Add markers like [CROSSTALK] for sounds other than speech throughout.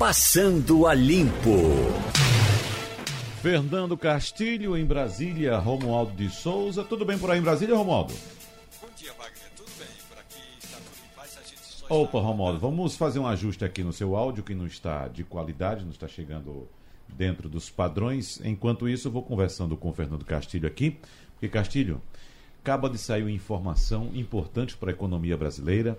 Passando a Limpo. Fernando Castilho em Brasília, Romualdo de Souza. Tudo bem por aí em Brasília, Romualdo? Bom dia, Wagner. Tudo bem? Por aqui está tudo em paz. A gente só Opa, Romualdo, vamos fazer um ajuste aqui no seu áudio que não está de qualidade, não está chegando dentro dos padrões. Enquanto isso, eu vou conversando com o Fernando Castilho aqui, porque Castilho acaba de sair uma informação importante para a economia brasileira.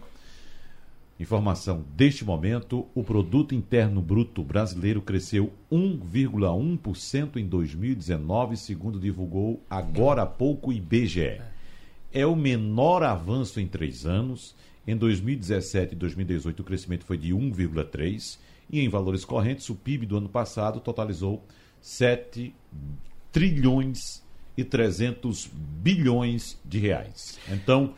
Informação deste momento: o produto interno bruto brasileiro cresceu 1,1% em 2019, segundo divulgou agora há pouco o IBGE. É o menor avanço em três anos. Em 2017 e 2018 o crescimento foi de 1,3 e em valores correntes o PIB do ano passado totalizou 7 trilhões e 300 bilhões de reais. Então,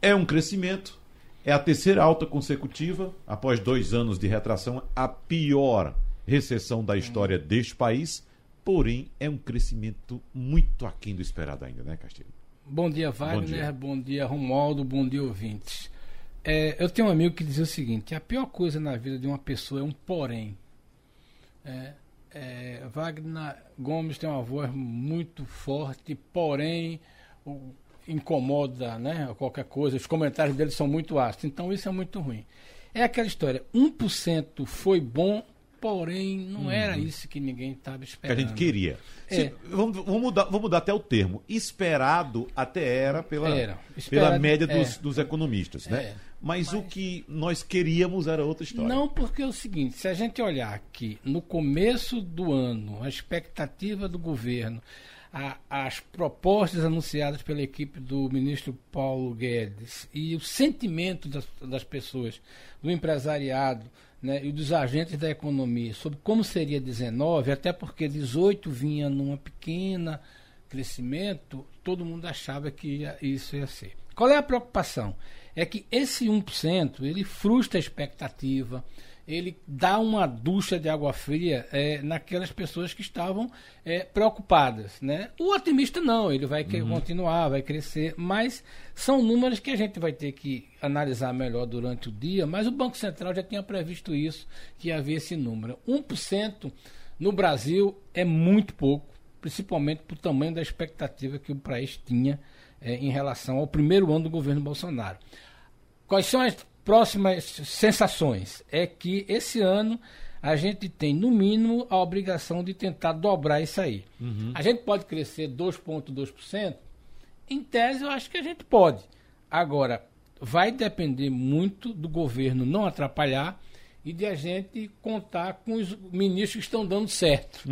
é um crescimento é a terceira alta consecutiva, após dois anos de retração, a pior recessão da história deste país, porém é um crescimento muito aquém do esperado ainda, né, Castilho? Bom dia, Wagner. dia. Bom dia, Romualdo. Bom dia, ouvintes. É, eu tenho um amigo que dizia o seguinte: a pior coisa na vida de uma pessoa é um porém. É, é, Wagner Gomes tem uma voz muito forte, porém o- incomoda, né? Qualquer coisa. Os comentários dele são muito ácidos. Então isso é muito ruim. É aquela história: 1% foi bom, porém não era isso que ninguém estava Uhum. Que a esperando. gente queria. É. Se- vamos, vamos mudar, vamos mudar até o termo. Esperado até era pela, Era. pela média é. dos, dos economistas, né? É. Mas, o que nós queríamos era outra história. Não, porque é o seguinte, se a gente olhar aqui no começo do ano, a expectativa do governo, a- as propostas anunciadas pela equipe do ministro Paulo Guedes e o sentimento das, das pessoas, do empresariado né, e dos agentes da economia sobre como seria 19, até porque 18 vinha numa pequena crescimento, todo mundo achava que ia- isso ia ser. Qual é a preocupação? É que esse 1% ele frustra a expectativa, ele dá uma ducha de água fria eh, naquelas pessoas que estavam eh, preocupadas. Né? O otimista não, ele vai que- continuar, vai crescer, mas são números que a gente vai ter que analisar melhor durante o dia, mas o Banco Central já tinha previsto isso, que ia haver esse número. 1% no Brasil é muito pouco, principalmente para o tamanho da expectativa que o país tinha eh, em relação ao primeiro ano do governo Bolsonaro. Quais são as próximas sensações? É que esse ano a gente tem, no mínimo, a obrigação de tentar dobrar isso aí. A gente pode crescer 2,2%? Em tese, eu acho que a gente pode. Agora, vai depender muito do governo não atrapalhar e de a gente contar com os ministros que estão dando certo.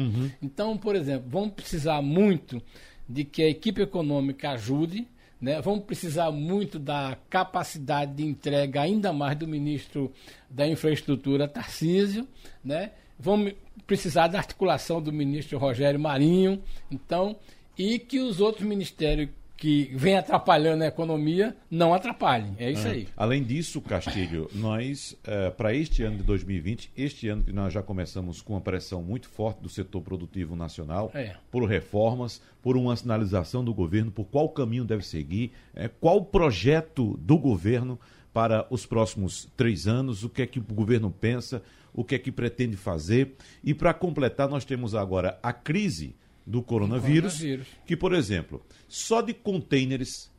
Então, por exemplo, vamos precisar muito de que a equipe econômica ajude, né? vamos precisar muito da capacidade de entrega ainda mais do ministro da Infraestrutura, Tarcísio, né? vamos precisar da articulação do ministro Rogério Marinho, então, e que os outros ministérios que vêm atrapalhando a economia não atrapalhem. É isso aí. Além disso, Castilho, nós, para este ano de 2020, este ano que nós já começamos com uma pressão muito forte do setor produtivo nacional, É. por reformas, por uma sinalização do governo, por qual caminho deve seguir, eh, qual o projeto do governo para os próximos três anos, o que é que o governo pensa, o que é que pretende fazer. E para completar, nós temos agora a crise do coronavírus, Coronavírus. que, por exemplo, só de contêineres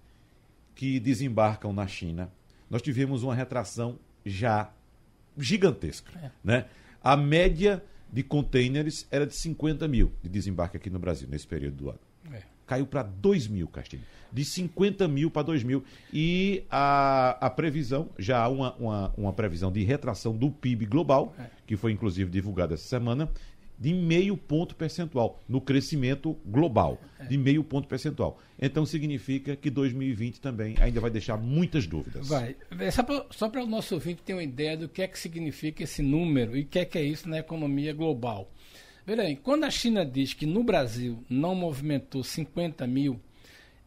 que desembarcam na China, nós tivemos uma retração já gigantesca. É. Né? A média de contêineres era de 50 mil de desembarque aqui no Brasil, nesse período do ano. É. Caiu para 2 mil, Castilho. De 50 mil para 2 mil. E a, a previsão, já há uma, uma, uma previsão de retração do PIB global, É. que foi inclusive divulgada essa semana, de meio ponto percentual no crescimento global, É. de meio ponto percentual. Então significa que 2020 também ainda vai deixar muitas dúvidas. Vai. É Só para o nosso ouvinte ter uma ideia do que é que significa esse número e o que é que é isso na economia global. Veja aí, quando a China diz que no Brasil não movimentou 50 mil,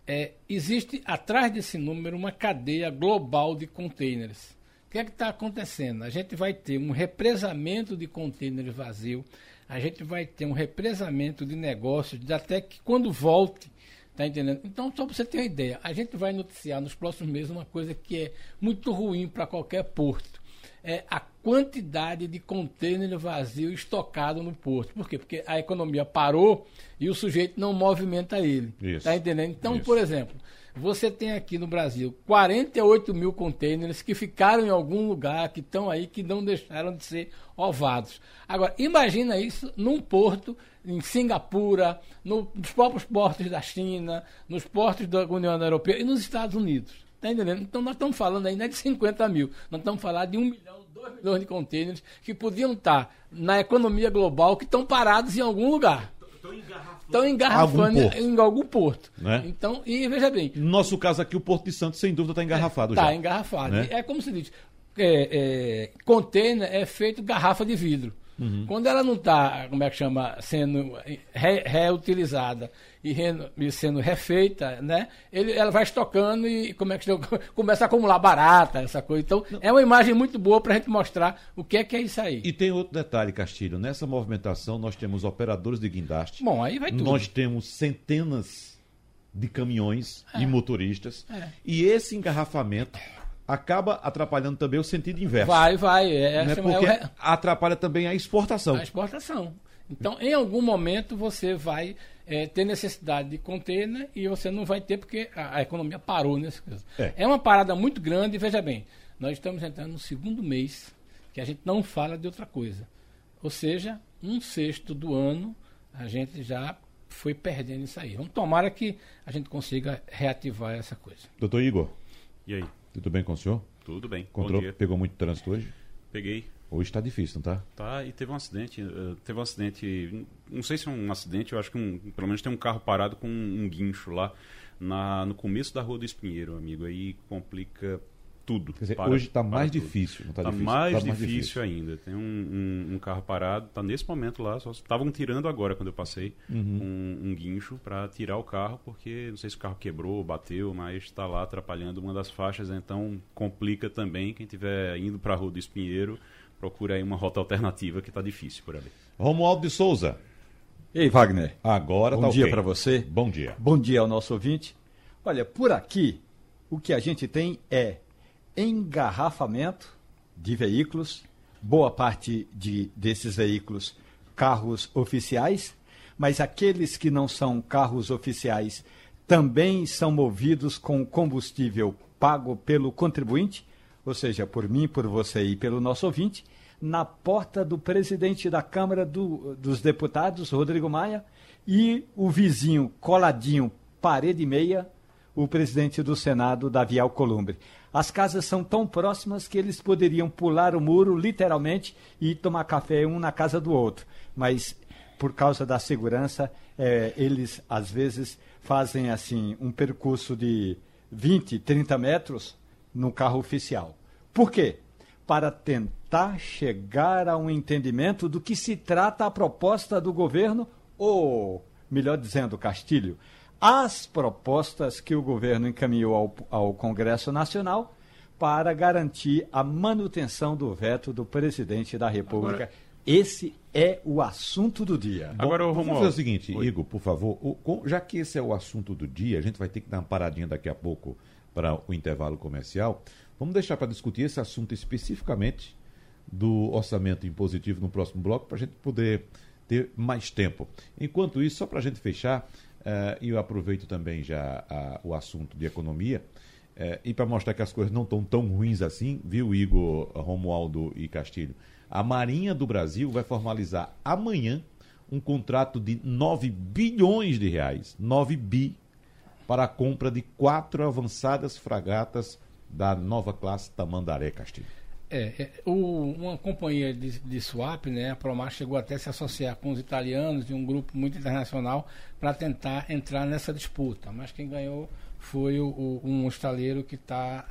é, existe atrás desse número uma cadeia global de containers. O que é que está acontecendo? A gente vai ter um represamento de containers vazio, a gente vai ter um represamento de negócios, de até que quando volte, tá entendendo? Então, só para você ter uma ideia, a gente vai noticiar nos próximos meses uma coisa que é muito ruim para qualquer porto. é a quantidade de contêiner vazio estocado no porto. Por quê? Porque a economia parou e o sujeito não movimenta ele. Isso. Está entendendo? Então, Isso. por exemplo, você tem aqui no Brasil 48 mil contêineres que ficaram em algum lugar, que estão aí, que não deixaram de ser ovados. Agora, imagina isso num porto em Singapura, no- nos próprios portos da China, nos portos da União Europeia e nos Estados Unidos. Está entendendo? Então nós estamos falando aí é de 50 mil, nós estamos falando de um milhão, dois milhões de contêineres que podiam estar na economia global, que estão parados em algum lugar. Estão engarrafando Algum em algum porto. Né? Então, e veja bem, No nosso caso aqui, o Porto de Santos, sem dúvida, está engarrafado já. Está engarrafado. né? É como se diz, é, é, container é feito garrafa de vidro. Uhum. Quando ela não está, como é que chama, sendo re- reutilizada e, re- e sendo refeita, né? Ele, ela vai estocando e como é que [LAUGHS] começa a acumular barata, essa coisa. Então, é uma imagem muito boa para a gente mostrar o que é que é isso aí. E tem outro detalhe, Castilho. Nessa movimentação, nós temos operadores de guindaste. Bom, aí vai tudo. Nós temos centenas de caminhões e motoristas. É. E esse engarrafamento acaba atrapalhando também o sentido inverso. Vai, vai. É, né? é o Porque re- atrapalha também a exportação. a exportação. Então, em algum momento, você vai eh, ter necessidade de container e você não vai ter porque a, a economia parou nesse caso. É. uma parada muito grande e veja bem, nós estamos entrando no segundo mês que a gente não fala de outra coisa. Ou seja, um sexto do ano a gente já foi perdendo isso aí. Vamos tomara que a gente consiga reativar essa coisa. Doutor Igor, E aí? Tudo bem com o senhor? Tudo bem. Encontrou, pegou muito trânsito hoje? Peguei. Hoje está difícil, não tá? Tá, e teve um acidente. eh, teve um acidente. Não sei se é um acidente, eu acho que um- pelo menos tem um carro parado com um, guincho lá na, no começo da Rua do Espinheiro, amigo. Aí complica tudo. Quer dizer, Para- hoje está mais tudo. difícil. Não tá Tá difícil? mais, Tá difícil ainda. Tem um, um- um carro parado, tá nesse momento lá. Só estavam tirando agora quando eu passei Uhum. um, um guincho para tirar o carro, porque não sei se o carro quebrou, bateu, mas está lá atrapalhando uma das faixas, então complica também. Quem estiver indo para a Rua do Espinheiro, procura aí uma rota alternativa que está difícil por ali. Romualdo de Souza, Ei, Wagner. agora Bom tá dia ok. para você. Bom dia. Bom dia ao nosso ouvinte. Olha, por aqui, o que a gente tem é engarrafamento de veículos, boa parte de, desses veículos carros oficiais, mas aqueles que não são carros oficiais também são movidos com combustível pago pelo contribuinte, ou seja, por mim, por você e pelo nosso ouvinte, na porta do presidente da Câmara do- dos Deputados, Rodrigo Maia, e o vizinho coladinho, parede e meia, o presidente do Senado, Davi Alcolumbre. As casas são tão próximas que eles poderiam pular o muro, literalmente, e tomar café um na casa do outro. Mas, por causa da segurança, eh, eles, às vezes, fazem assim um percurso de 20, 30 metros no carro oficial. Por quê? Para tentar chegar a um entendimento do que se trata a proposta do governo, ou, melhor dizendo, Castilho, as propostas que o governo encaminhou ao, ao Congresso Nacional para garantir a manutenção do veto do presidente da República. Esse é o assunto do dia. Bom, Agora, vamos fazer o seguinte, Oi. Igor, por favor. o- com- já que esse é o assunto do dia, a gente vai ter que dar uma paradinha daqui a pouco para o intervalo comercial. Vamos deixar para discutir esse assunto especificamente do orçamento impositivo no próximo bloco, para a gente poder ter mais tempo. Enquanto isso, só para a gente fechar, e eu aproveito também já a- o assunto de economia, eh, e para mostrar que as coisas não estão tão ruins assim, viu, Igor, Romualdo e Castilho? A Marinha do Brasil vai formalizar amanhã um contrato de 9 bilhões de reais, 9 bi, para a compra de quatro avançadas fragatas da nova classe Tamandaré Castilho. É, é, o- uma companhia de, de swap, né, a Promar chegou até a se associar com os italianos e um grupo muito internacional para tentar entrar nessa disputa. Mas quem ganhou foi o, o- um estaleiro que está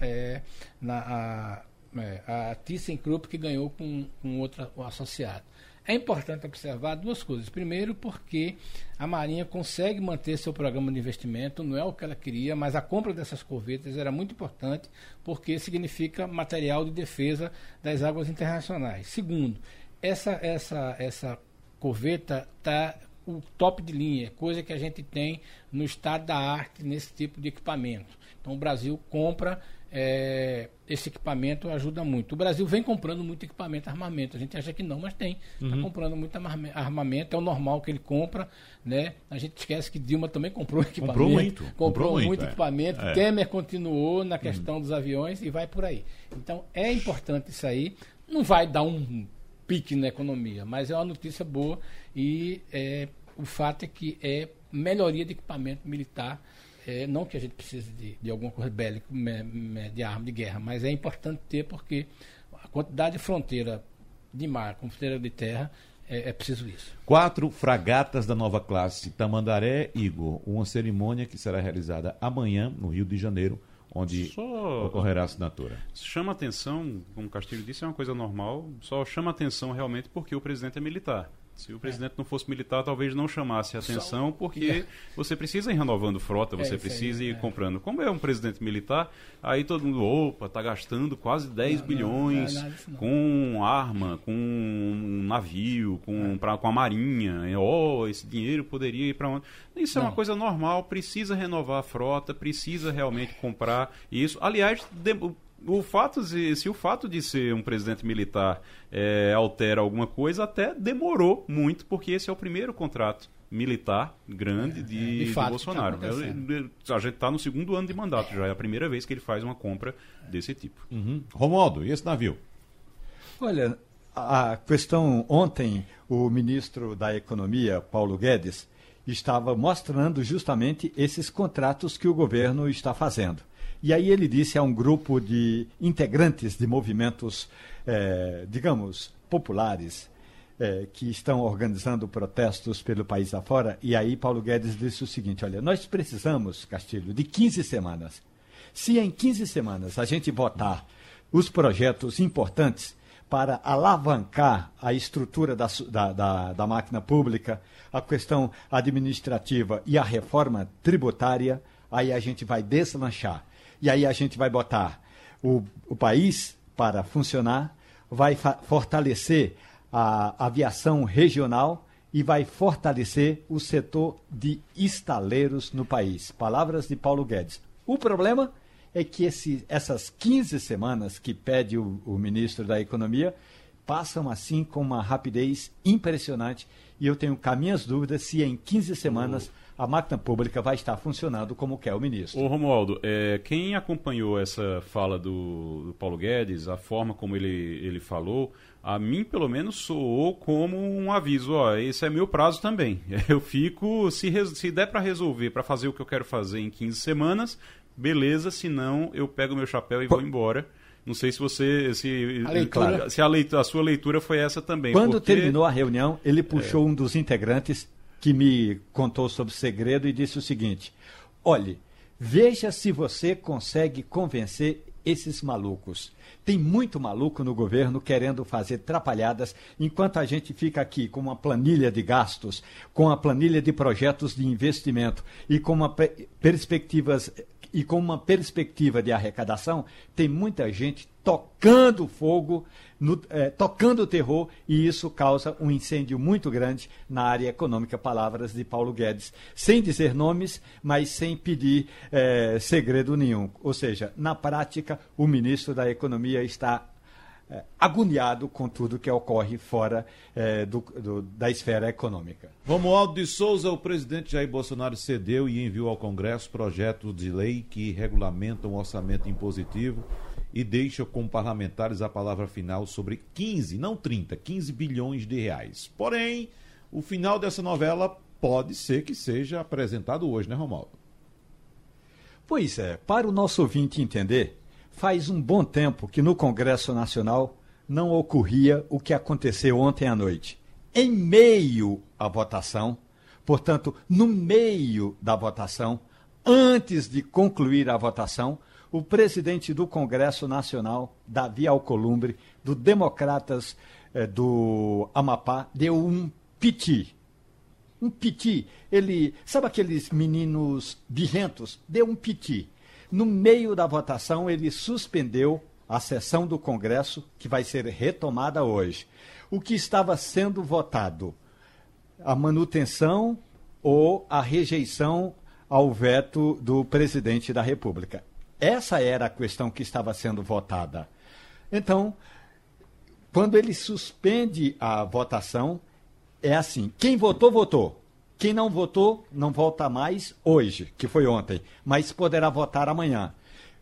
na a, é, a ThyssenKrupp que ganhou com, com outro associado. É importante observar duas coisas. Primeiro, porque a Marinha consegue manter seu programa de investimento, não é o que ela queria, mas a compra dessas corvetas era muito importante porque significa material de defesa das águas internacionais. Segundo, essa, essa, essa corveta está o top de linha, coisa que a gente tem no estado da arte nesse tipo de equipamento. Então o Brasil compra é, esse equipamento ajuda muito. O Brasil vem comprando muito equipamento, armamento. A gente acha que não, mas tem. Está comprando muito arma- armamento, é o normal que ele compra. Né? A gente esquece que Dilma também comprou equipamento. Comprou muito, Comprou, comprou muito, muito é. equipamento. É. Temer continuou na questão dos aviões e vai por aí. Então é importante isso aí. Não vai dar um pique na economia, mas é uma notícia boa e é, o fato é que é melhoria de equipamento militar. É, não que a gente precise de, de alguma coisa bélica, me- me- de arma de guerra, mas é importante ter porque a quantidade de fronteira de mar com fronteira de terra é, é preciso isso. Quatro fragatas da nova classe Tamandaré, Igor. Uma cerimônia que será realizada amanhã no Rio de Janeiro, onde Só ocorrerá a assinatura. chama atenção, como o Castilho disse, é uma coisa normal, só chama atenção realmente porque o presidente é militar. Se o presidente não fosse militar, talvez não chamasse a atenção, porque você precisa ir renovando frota, É você aí, precisa ir é. comprando. Como é um presidente militar, aí todo mundo, opa, tá gastando quase 10 Não, bilhões não, não é não. com arma, com um navio, É. com, pra, com a marinha. E, Oh, esse dinheiro poderia ir para onde? Isso é uma coisa normal, precisa renovar a frota, precisa realmente comprar isso. Aliás, de- o fato de, se o fato de ser um presidente militar eh, altera alguma coisa, até demorou muito, porque esse é o primeiro contrato militar grande de, de do fato, Bolsonaro. tá a gente está no segundo ano de mandato, já é a primeira vez que ele faz uma compra desse tipo. Uhum. Romualdo, e esse navio? Olha, a questão ontem, o ministro da Economia, Paulo Guedes, estava mostrando justamente esses contratos que o governo está fazendo. E aí ele disse a um grupo de integrantes de movimentos, eh, digamos, populares, eh, que estão organizando protestos pelo país afora, e aí Paulo Guedes disse o seguinte: olha, nós precisamos, Castilho, de 15 semanas. Se em 15 semanas a gente votar os projetos importantes para alavancar a estrutura da, da, da, da máquina pública, a questão administrativa e a reforma tributária, aí a gente vai deslanchar. E aí a gente vai botar o, o país para funcionar, vai fortalecer a aviação regional e vai fortalecer o setor de estaleiros no país. Palavras de Paulo Guedes. O problema é que esse- essas 15 semanas que pede o, o ministro da Economia passam assim com uma rapidez impressionante e eu tenho cá minhas dúvidas se em 15 semanas a máquina pública vai estar funcionando como quer o ministro. Ô Romualdo, é, quem acompanhou essa fala do, do Paulo Guedes, a forma como ele, ele falou, a mim pelo menos soou como um aviso, ó, esse é meu prazo também. [LAUGHS] Eu fico, se, se der para resolver, para fazer o que eu quero fazer em 15 semanas, beleza, se não, eu pego meu chapéu e vou embora. Não sei se você, se A leitura. se a, leitura, a sua leitura foi essa também. Quando porque- terminou a reunião, ele puxou um dos integrantes que me contou sobre o segredo e disse o seguinte: olhe, veja se você consegue convencer esses malucos. Tem muito maluco no governo querendo fazer trapalhadas, enquanto a gente fica aqui com uma planilha de gastos, com a planilha de projetos de investimento e com uma pe- perspectivas e com uma perspectiva de arrecadação, tem muita gente tocando fogo, no- eh, tocando terror, e isso causa um incêndio muito grande na área econômica. Palavras de Paulo Guedes, sem dizer nomes, mas sem pedir eh, segredo nenhum. Ou seja, na prática, o ministro da Economia está eh, agoniado com tudo que ocorre fora eh, do- do- da esfera econômica. Romualdo de Souza, o presidente Jair Bolsonaro cedeu e enviou ao Congresso projetos de lei que regulamentam o orçamento impositivo e deixam com parlamentares a palavra final sobre 15, não 30, 15 bilhões de reais. Porém, o final dessa novela pode ser que seja apresentado hoje, né, Romualdo? Pois é, para o nosso ouvinte entender, faz um bom tempo que no Congresso Nacional não ocorria o que aconteceu ontem à noite. Em meio à votação, portanto, no meio da votação, antes de concluir a votação, o presidente do Congresso Nacional, Davi Alcolumbre, do Democratas eh, do Amapá, deu um piti um piti. Ele, sabe aqueles meninos birrentos? Deu um piti. No meio da votação, ele suspendeu a sessão do Congresso, que vai ser retomada hoje. O que estava sendo votado? A manutenção ou a rejeição ao veto do presidente da República. Essa era a questão que estava sendo votada. Então, quando ele suspende a votação, é assim: quem votou, votou. Quem não votou, não vota mais hoje, que foi ontem, mas poderá votar amanhã.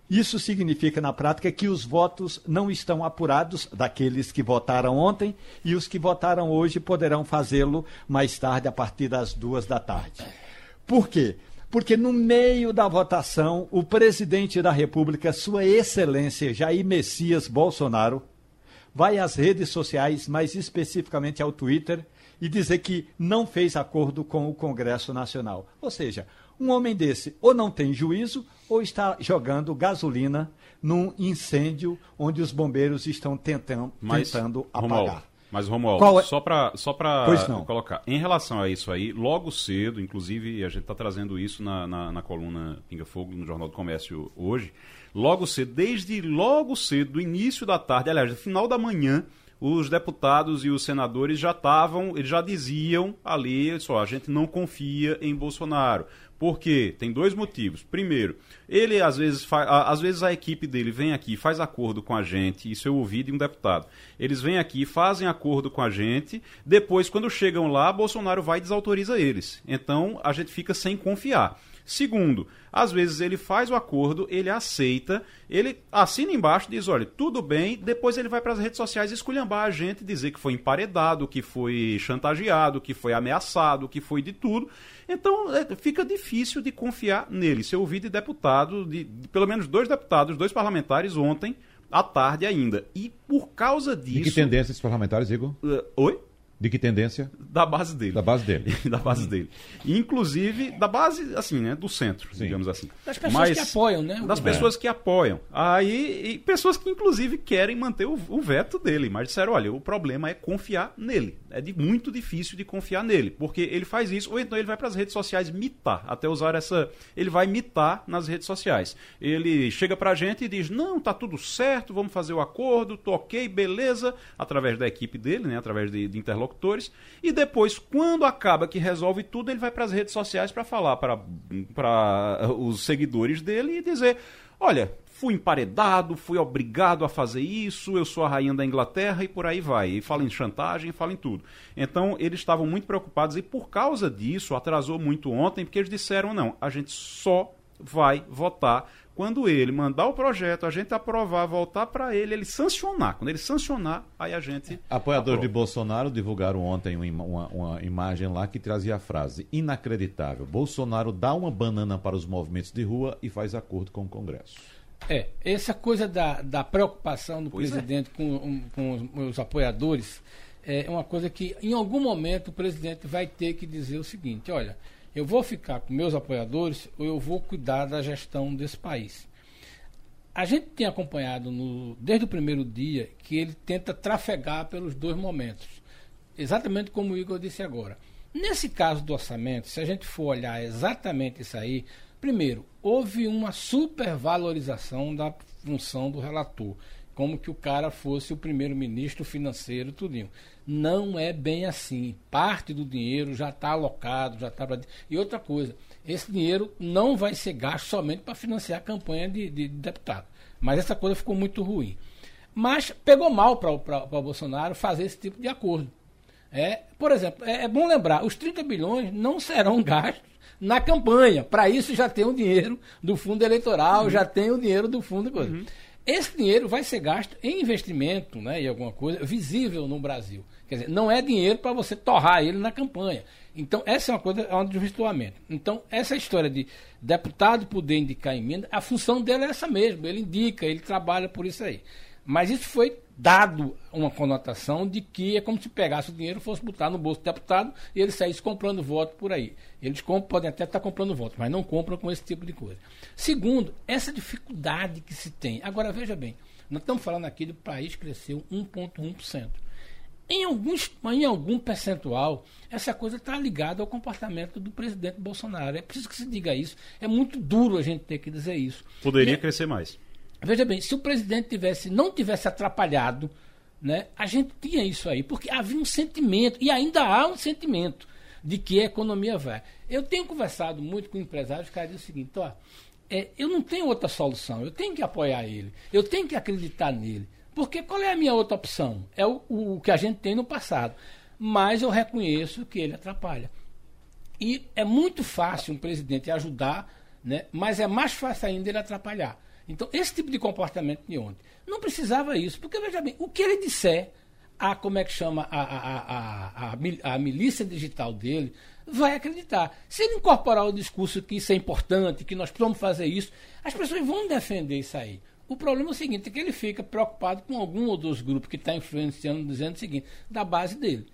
Isso significa, na prática, que os votos não estão apurados daqueles que votaram ontem e os que votaram hoje poderão fazê-lo mais tarde, a partir das duas da tarde. Por quê? Porque no meio da votação, o presidente da República, Sua Excelência Jair Messias Bolsonaro, vai às redes sociais, mais especificamente ao Twitter, e dizer que não fez acordo com o Congresso Nacional. Ou seja, um homem desse ou não tem juízo ou está jogando gasolina num incêndio onde os bombeiros estão tentando, Mas, tentando Romualdo, apagar. Mas, Romualdo, é- só para só pra colocar, em relação a isso aí, logo cedo, inclusive a gente está trazendo isso na, na, na coluna Pinga Fogo, no Jornal do Comércio hoje, logo cedo, desde logo cedo, do início da tarde, aliás, no final da manhã, os deputados e os senadores já estavam, eles já diziam ali, só, a gente não confia em Bolsonaro. Por quê? Tem dois motivos. Primeiro, ele às vezes fa- a- às vezes a equipe dele vem aqui, faz acordo com a gente, isso eu ouvi de um deputado. Eles vêm aqui, fazem acordo com a gente, depois quando chegam lá, Bolsonaro vai e desautoriza eles. Então a gente fica sem confiar. Segundo, às vezes ele faz o acordo, ele aceita, ele assina embaixo, diz, olha, tudo bem, depois ele vai para as redes sociais esculhambar a gente, dizer que foi emparedado, que foi chantageado, que foi ameaçado, que foi de tudo. Então é, fica difícil de confiar nele. Se eu ouvi de deputado, de, de pelo menos dois deputados, dois parlamentares ontem, à tarde ainda. E por causa disso. De que tendência esses parlamentares, Igor? Uh, oi? De que tendência? Da base dele. Da base dele. [LAUGHS] da base dele. Inclusive, da base, assim, né? Do centro, Sim. digamos assim. Das pessoas que apoiam, né, Das pessoas que apoiam. Aí, e pessoas que, inclusive, querem manter o, o veto dele. Mas disseram, olha, o problema é confiar nele. É de, muito difícil de confiar nele. Porque ele faz isso, ou então ele vai para as redes sociais mitar. Até usar essa... Ele vai mitar nas redes sociais. Ele chega pra gente e diz, não, tá tudo certo, vamos fazer o acordo, tô ok, beleza. Através da equipe dele, né? Através de, de interlocutores. E depois, quando acaba que resolve tudo, ele vai para as redes sociais para falar para os seguidores dele e dizer: olha, fui emparedado, fui obrigado a fazer isso, eu sou a rainha da Inglaterra e por aí vai. E fala em chantagem, fala em tudo. Então, eles estavam muito preocupados e por causa disso atrasou muito ontem, porque eles disseram: não, a gente só vai votar quando ele mandar o projeto, a gente aprovar, voltar para ele, ele sancionar. Quando ele sancionar, aí a gente. Apoiadores de aprova. Bolsonaro divulgaram ontem uma, uma- imagem lá que trazia a frase: inacreditável. Bolsonaro dá uma banana para os movimentos de rua e faz acordo com o Congresso. É, essa coisa da, da preocupação do Pois é. presidente com, um, com os, os apoiadores é uma coisa que, em algum momento, o presidente vai ter que dizer o seguinte: olha, eu vou ficar com meus apoiadores ou eu vou cuidar da gestão desse país. A gente tem acompanhado no- desde o primeiro dia que ele tenta trafegar pelos dois momentos. Exatamente como o Igor disse agora. Nesse caso do orçamento, se a gente for olhar exatamente isso aí, primeiro, houve uma supervalorização da função do relator, como que o cara fosse o primeiro-ministro financeiro, tudinho. Não é bem assim. Parte do dinheiro já está alocado, já está. E outra coisa, esse dinheiro não vai ser gasto somente para financiar a campanha de, de deputado. Mas essa coisa ficou muito ruim. Mas pegou mal para o Bolsonaro fazer esse tipo de acordo. É, por exemplo, é, é bom lembrar, os 30 bilhões não serão gastos na campanha. Para isso já tem o dinheiro do fundo eleitoral, já tem o dinheiro do fundo. Coisa. Esse dinheiro vai ser gasto em investimento, né, em alguma coisa visível no Brasil. Quer dizer, não é dinheiro para você torrar ele na campanha. Então, essa é uma coisa, é um desvirtuamento. Então, essa história de deputado poder indicar emenda, a função dele é essa mesmo. Ele indica, ele trabalha por isso aí. Mas isso foi dado uma conotação de que é como se pegasse o dinheiro fosse botar no bolso do deputado e ele saísse comprando voto por aí. Eles compram, podem até estar comprando voto, mas não compram com esse tipo de coisa. Segundo, essa dificuldade que se tem. Agora, veja bem, nós estamos falando aqui do país cresceu 1,1%. Em, alguns, em algum percentual, essa coisa está ligada ao comportamento do presidente Bolsonaro. É preciso que se diga isso. É muito duro a gente ter que dizer isso. Poderia E- crescer mais. Veja bem, se o presidente tivesse, não tivesse atrapalhado, né, a gente tinha isso aí, porque havia um sentimento, e ainda há um sentimento, de que a economia vai. Eu tenho conversado muito com empresários, os caras dizem o seguinte, ó, é, eu não tenho outra solução. Eu tenho que apoiar ele. Eu tenho que acreditar nele. Porque qual é a minha outra opção? É o, o que a gente tem no passado. Mas eu reconheço que ele atrapalha. E é muito fácil um presidente ajudar, né? mas é mais fácil ainda ele atrapalhar. Então, esse tipo de comportamento de ontem. Não precisava isso, porque veja bem, o que ele disser, a como é que chama a, a, a, a, a milícia digital dele, vai acreditar. Se ele incorporar o discurso que isso é importante, que nós precisamos fazer isso, as pessoas vão defender isso aí. O problema é o seguinte, é que ele fica preocupado com algum ou dos grupos que está influenciando, dizendo o seguinte, da base dele.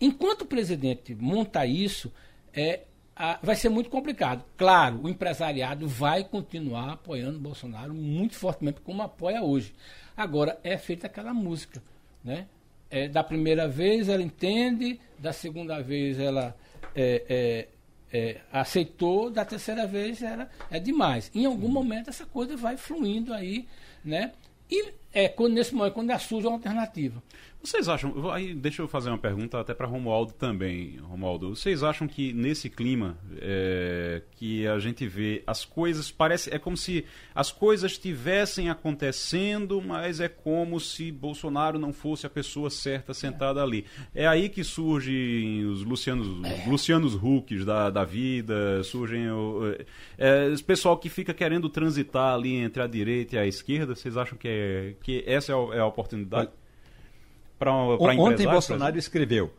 Enquanto o presidente monta isso, é, a, vai ser muito complicado. Claro, o empresariado vai continuar apoiando o Bolsonaro muito fortemente, como apoia hoje. Agora, é feita aquela música. Né? É, da primeira vez ela entende, da segunda vez ela é, é, é, aceitou, da terceira vez era, é demais. Em algum momento essa coisa vai fluindo aí, né? E é quando, nesse momento, quando surge uma alternativa. Vocês acham, aí deixa eu fazer uma pergunta até para Romualdo também, Romualdo. Vocês acham que nesse clima é, que a gente vê as coisas parece é como se as coisas estivessem acontecendo, mas é como se Bolsonaro não fosse a pessoa certa sentada é. ali. É aí que surgem os Lucianos, é. Lucianos Hucks da, da vida, surgem o, é, esse pessoal que fica querendo transitar ali entre a direita e a esquerda. Vocês acham que é que essa é a, é a oportunidade? Para Ontem Bolsonaro escreveu: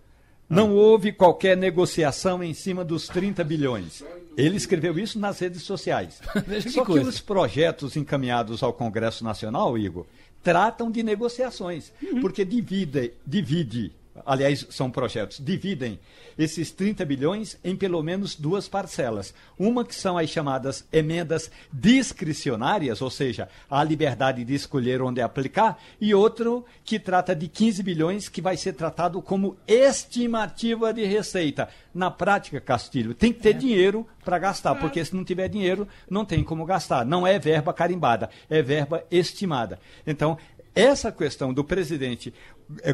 não houve qualquer negociação em cima dos 30 bilhões. Ele escreveu isso nas redes sociais. [LAUGHS] Só que, que os projetos encaminhados ao Congresso Nacional, Igor, tratam de negociações, uhum. porque divide, divide aliás, são projetos, dividem esses 30 bilhões em pelo menos duas parcelas. Uma que são as chamadas emendas discricionárias, ou seja, a liberdade de escolher onde aplicar, e outro que trata de 15 bilhões, que vai ser tratado como estimativa de receita. Na prática, Castilho, tem que ter é. dinheiro para gastar, porque se não tiver dinheiro, não tem como gastar. Não é verba carimbada, é verba estimada. Então, essa questão do presidente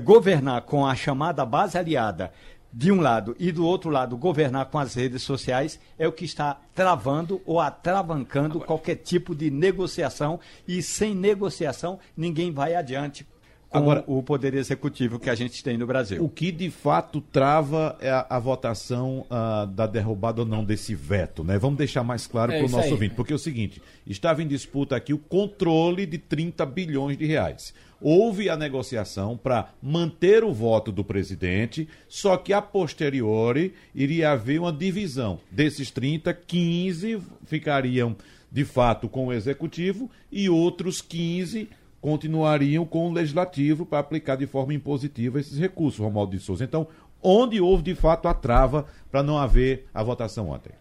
governar com a chamada base aliada de um lado e do outro lado governar com as redes sociais é o que está travando ou atravancando Agora, qualquer tipo de negociação e sem negociação ninguém vai adiante com Agora, o poder executivo que a gente tem no Brasil. O que de fato trava é a, a votação uh, da derrubada ou não desse veto, né? Vamos deixar mais claro é para o nosso aí. ouvinte, porque é o seguinte, estava em disputa aqui o controle de 30 bilhões de reais. Houve a negociação para manter o voto do presidente, só que a posteriori iria haver uma divisão. Desses 30, 15 ficariam de fato com o executivo e outros 15 continuariam com o legislativo para aplicar de forma impositiva esses recursos, Romualdo de Souza. Então, onde houve de fato a trava para não haver a votação ontem?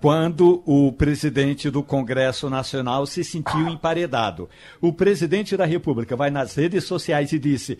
Quando o presidente do Congresso Nacional se sentiu emparedado. O presidente da República vai nas redes sociais e disse: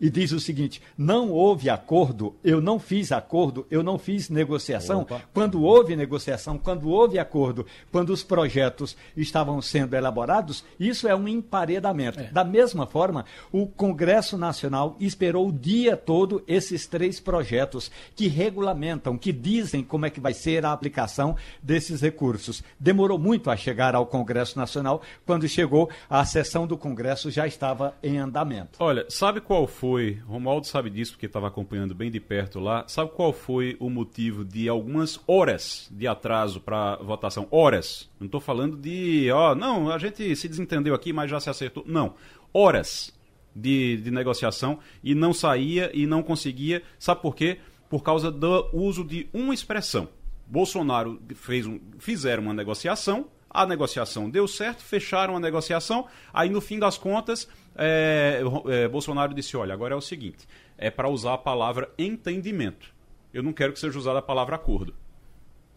e diz o seguinte: não houve acordo, eu não fiz acordo, eu não fiz negociação. Opa. Quando houve negociação, quando houve acordo, quando os projetos estavam sendo elaborados, isso é um emparedamento. É. Da mesma forma, o Congresso Nacional esperou o dia todo esses três projetos que regulamentam, que dizem como é que vai ser a aplicação desses recursos. Demorou muito a chegar ao Congresso Nacional, quando chegou, a sessão do Congresso já estava em andamento. Olha, sabe qual foi? Foi, Romualdo sabe disso porque estava acompanhando bem de perto lá, sabe qual foi o motivo de algumas horas de atraso para votação? Horas. Não estou falando de, ó, não, a gente se desentendeu aqui, mas já se acertou. Não. Horas de, de negociação e não saía e não conseguia. Sabe por quê? Por causa do uso de uma expressão. Bolsonaro fez um, fizeram uma negociação, a negociação deu certo, fecharam a negociação, aí no fim das contas é, é, Bolsonaro disse: olha, agora é o seguinte, é para usar a palavra entendimento. Eu não quero que seja usada a palavra acordo.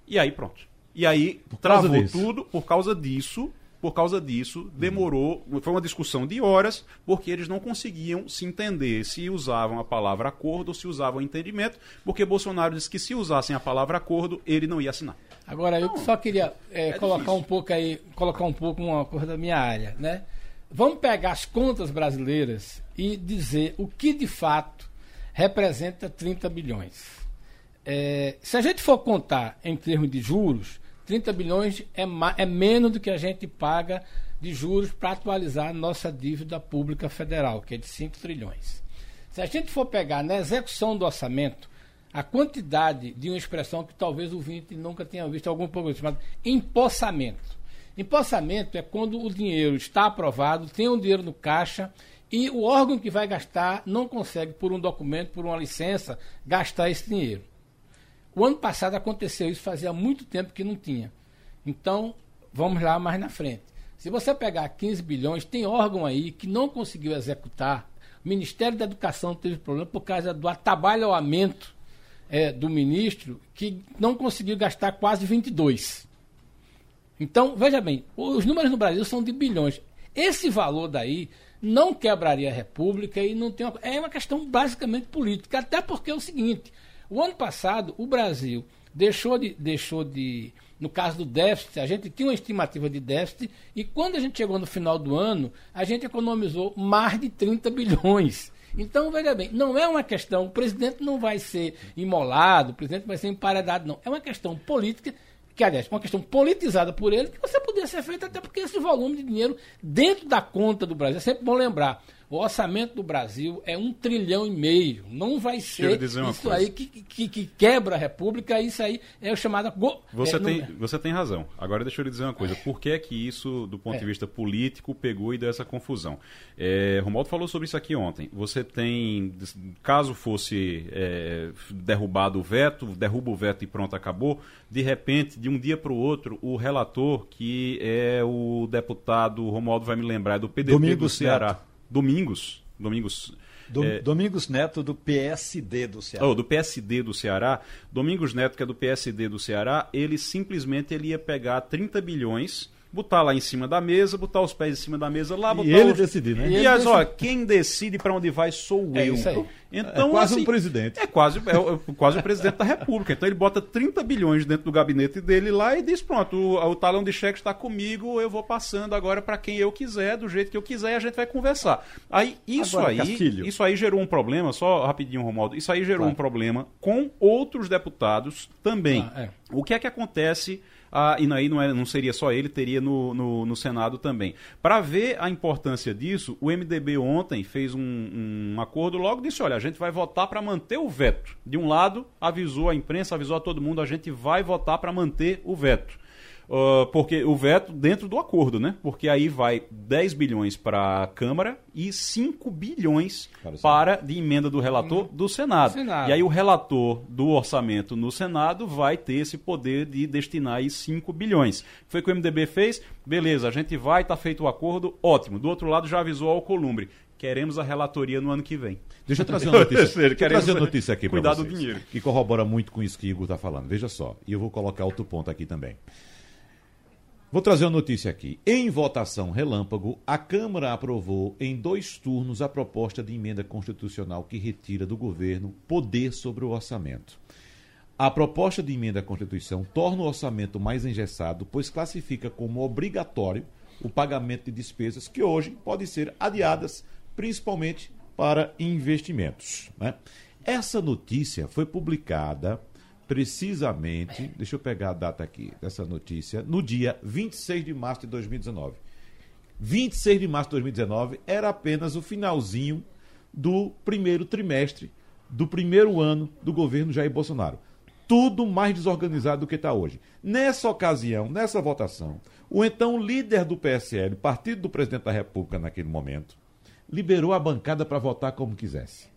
E aí pronto. E aí travou disso. tudo por causa disso. Por causa disso, demorou. Foi uma discussão de horas, porque eles não conseguiam se entender se usavam a palavra acordo ou se usavam entendimento, porque Bolsonaro disse que se usassem a palavra acordo, ele não ia assinar. Agora, eu só queria é, é colocar difícil. um pouco aí, colocar um pouco uma coisa da minha área, né? Vamos pegar as contas brasileiras e dizer o que de fato representa 30 bilhões. É, se a gente for contar em termos de juros, 30 bilhões é, é menos do que a gente paga de juros para atualizar a nossa dívida pública federal, que é de 5 trilhões. Se a gente for pegar na execução do orçamento, a quantidade de uma expressão que talvez o Vinte nunca tenha visto algum programa chamado empossamento. Empossamento é quando o dinheiro está aprovado, tem um dinheiro no caixa e o órgão que vai gastar não consegue, por um documento, por uma licença, gastar esse dinheiro. O ano passado aconteceu isso, fazia muito tempo que não tinha. Então, vamos lá mais na frente. Se você pegar 15 bilhões, tem órgão aí que não conseguiu executar. O Ministério da Educação teve problema por causa do atabalhamento é, do ministro, que não conseguiu gastar quase 22. Então, veja bem, os números no Brasil são de bilhões. Esse valor daí não quebraria a República e não tem uma, é uma questão basicamente política, até porque é o seguinte, o ano passado, o Brasil deixou de, deixou de. No caso do déficit, a gente tinha uma estimativa de déficit e quando a gente chegou no final do ano, a gente economizou mais de 30 bilhões. Então, veja bem, não é uma questão, o presidente não vai ser imolado, o presidente vai ser emparedado, não. É uma questão política que aliás, uma questão politizada por ele, que você poderia ser feita até porque esse volume de dinheiro dentro da conta do Brasil, é sempre bom lembrar, o orçamento do Brasil é um trilhão e meio. Não vai ser isso coisa. aí que, que, que, quebra a República. Isso aí é o chamado. Go... Você, é, tem, não... você tem razão. Agora deixa eu lhe dizer uma coisa. Por que é que isso, do ponto é. de vista político, pegou e deu essa confusão? É, Romualdo falou sobre isso aqui ontem. Você tem, caso fosse é, derrubado o veto, derruba o veto e pronto, acabou. De repente, de um dia para o outro, o relator, que é o deputado, Romualdo vai me lembrar, é do Domingo do Ceará. Certo Domingos, Domingos do, é, Domingos Neto do PSD do Ceará. Oh, do PSD do Ceará. Domingos Neto, que é do PSD do Ceará, ele simplesmente ele ia pegar 30 bilhões botar lá em cima da mesa, botar os pés em cima da mesa lá, botar e ele os... decidir, né? E, e as, ó, quem decide para onde vai sou é eu. Então, é quase assim, um presidente. É quase, é, é, quase o presidente da República. Então ele bota 30 bilhões dentro do gabinete dele lá e diz: pronto, o, o talão de cheque está comigo, eu vou passando agora para quem eu quiser, do jeito que eu quiser, e a gente vai conversar. Aí, isso agora, aí, Castilho. isso aí gerou um problema, só rapidinho, Romualdo, isso aí gerou um problema com outros deputados também. Ah, é. O que é que acontece? Ah, e aí não, é, não seria só ele, teria no, no, no Senado também. Para ver a importância disso, o MDB ontem fez um, um acordo, logo disse: olha, a gente vai votar para manter o veto. De um lado, avisou a imprensa, avisou a todo mundo, a gente vai votar para manter o veto. Uh, porque o veto dentro do acordo, né? Porque aí vai 10 bilhões para a Câmara e 5 bilhões para, para de emenda do relator do Senado. Senado. E aí o relator do orçamento no Senado vai ter esse poder de destinar aí 5 bilhões. Foi o que o MDB fez? Beleza, a gente vai, está feito o acordo, ótimo. Do outro lado já avisou ao Columbre. Queremos a relatoria no ano que vem. Deixa eu trazer uma [LAUGHS] notícia. Deixa eu trazer uma notícia aqui para vocês. Cuidado do dinheiro. Que corrobora muito com isso que Igor está falando. Veja só. E eu vou colocar outro ponto aqui também. Vou trazer uma notícia aqui. Em votação relâmpago, a Câmara aprovou em dois turnos a proposta de emenda constitucional que retira do governo poder sobre o orçamento. A proposta de emenda à Constituição torna o orçamento mais engessado, pois classifica como obrigatório o pagamento de despesas que hoje podem ser adiadas, principalmente para investimentos. Né? Essa notícia foi publicada precisamente, deixa eu pegar a data aqui dessa notícia, no dia 26 de março de 2019. 26 de março de 2019 era apenas o finalzinho do primeiro trimestre do primeiro ano do governo Jair Bolsonaro. Tudo mais desorganizado do que está hoje. Nessa ocasião, nessa votação, o então líder do PSL, partido do presidente da República naquele momento, liberou a bancada para votar como quisesse.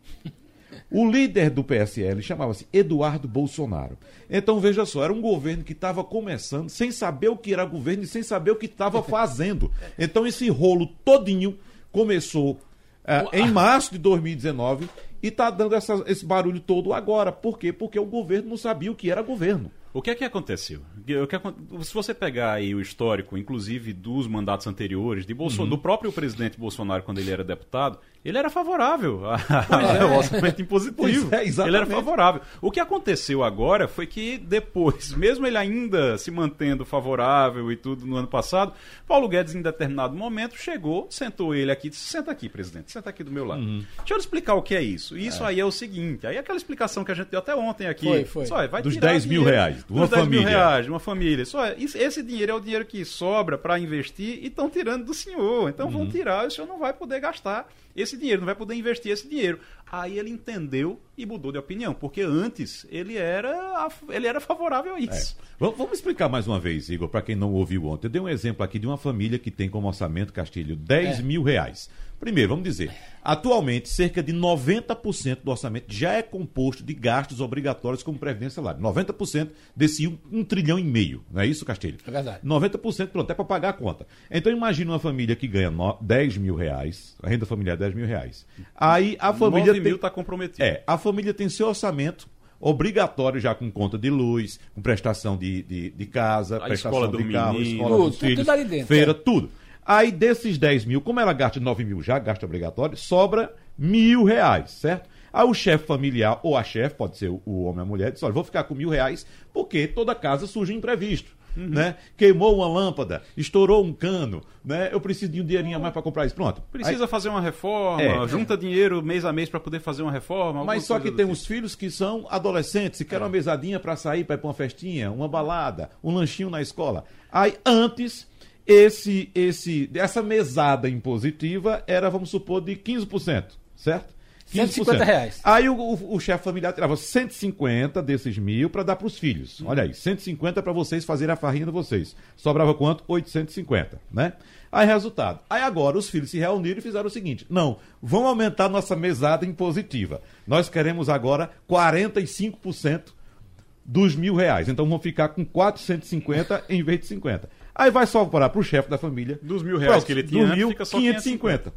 O líder do PSL chamava-se Eduardo Bolsonaro. Então, veja só, era um governo que estava começando sem saber o que era governo e sem saber o que estava [LAUGHS] fazendo. Então, esse rolo todinho começou uh, em março de 2019 e está dando essa, esse barulho todo agora. Por quê? Porque o governo não sabia o que era governo. O que é que aconteceu? Se você pegar aí o histórico, inclusive dos mandatos anteriores, de Bolson... Uhum. do próprio presidente Bolsonaro, quando ele era deputado, ele era favorável [LAUGHS] é. ao orçamento impositivo. É, ele era favorável. O que aconteceu agora foi que depois, [LAUGHS] mesmo ele ainda se mantendo favorável e tudo no ano passado, Paulo Guedes, em determinado momento, chegou, sentou ele aqui disse: senta aqui, presidente, senta aqui do meu lado. Uhum. Deixa eu explicar o que é isso. Isso é. aí é o seguinte, aí é aquela explicação que a gente deu até ontem aqui. Foi, foi. Só, vai Dos 10 mil reais. Uma Os 10 família. mil reais uma família. Só é- esse dinheiro é o dinheiro que sobra para investir e estão tirando do senhor. Então Uhum. vão tirar e o senhor não vai poder gastar esse dinheiro, não vai poder investir esse dinheiro. Aí ele entendeu e mudou de opinião, porque antes ele era, ele era favorável a isso. Vamos vamos explicar mais uma vez, Igor, para quem não ouviu ontem. Eu dei um exemplo aqui de uma família que tem como orçamento, Castilho, 10 É. mil reais. Primeiro, vamos dizer, atualmente cerca de 90% do orçamento já é composto de gastos obrigatórios como previdência e salário. 90% desse um, um trilhão e meio, não é isso, Castilho? É verdade. 90% pronto, é para pagar a conta. Então imagina uma família que ganha no- 10 mil reais, a renda familiar é 10 mil reais. Aí a família 9 tem- mil está comprometido. é, a família tem seu orçamento obrigatório já com conta de luz, com prestação de, de, de casa, A prestação escola do de carro, menino. escola Tudo, dos tudo filhos, ali dentro, feira, é. tudo. Aí desses 10 mil, como ela gasta 9 mil já, gasta obrigatório, sobra mil reais, certo? Aí o chefe familiar, ou a chefe, pode ser o, homem ou a mulher, diz, olha, vou ficar com mil reais, porque toda casa surge imprevisto. Uhum. Né? Queimou uma lâmpada, estourou um cano, né? Eu preciso de um dinheirinho a mais para comprar isso. Pronto. Precisa fazer uma reforma, É. junta dinheiro mês a mês para poder fazer uma reforma. Mas só que tem tipo. uns filhos que são adolescentes e querem uma mesadinha para sair, para ir para uma festinha, uma balada, um lanchinho na escola. Aí antes esse esse essa mesada impositiva era, vamos supor, de 15%, certo? 150 reais. Aí o, o, o chefe familiar tirava 150 desses mil para dar para os filhos. Olha aí, 150 para vocês fazerem a farrinha de vocês. Sobrava quanto? 850, né? Aí resultado. Aí agora os filhos se reuniram e fizeram o seguinte: não, vamos aumentar nossa mesada impositiva. Nós queremos agora 45% dos mil reais. Então vamos ficar com 450 em vez de 50. Aí vai sobrar para o chefe da família. Dos mil reais que ele tinha mil, fica só 550.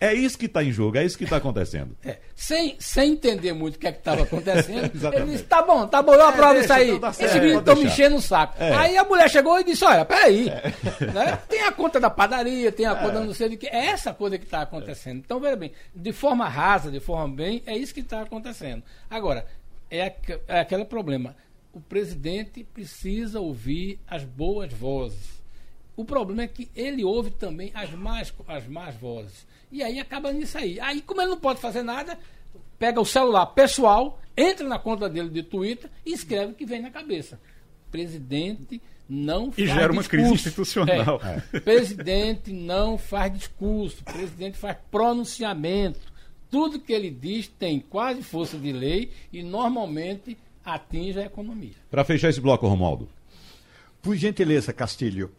É. isso que está em jogo, é isso que está acontecendo. É, sem, sem entender muito o que é que estava acontecendo, [LAUGHS] ele disse: tá bom, tá bom, eu aprovo deixa, isso aí. então tá certo, Esse vídeo pode estão me enchendo o saco. É. Aí a mulher chegou e disse: olha, peraí. [LAUGHS] Né? Tem a conta da padaria, tem a É. conta não sei de que. É essa coisa que está acontecendo. Então, veja bem, de forma rasa, de forma bem, é isso que está acontecendo. Agora, é, é aquele problema. O presidente precisa ouvir as boas vozes. O problema é que ele ouve também as más, as más vozes. E aí acaba nisso aí. Aí, como ele não pode fazer nada, pega o celular pessoal, entra na conta dele de Twitter e escreve o que vem na cabeça. Presidente não E faz gera uma crise institucional. É. Presidente não faz discurso. Presidente faz pronunciamento. Tudo que ele diz tem quase força de lei e normalmente atinge a economia. Para fechar esse bloco, Romualdo. Por gentileza, Castilho,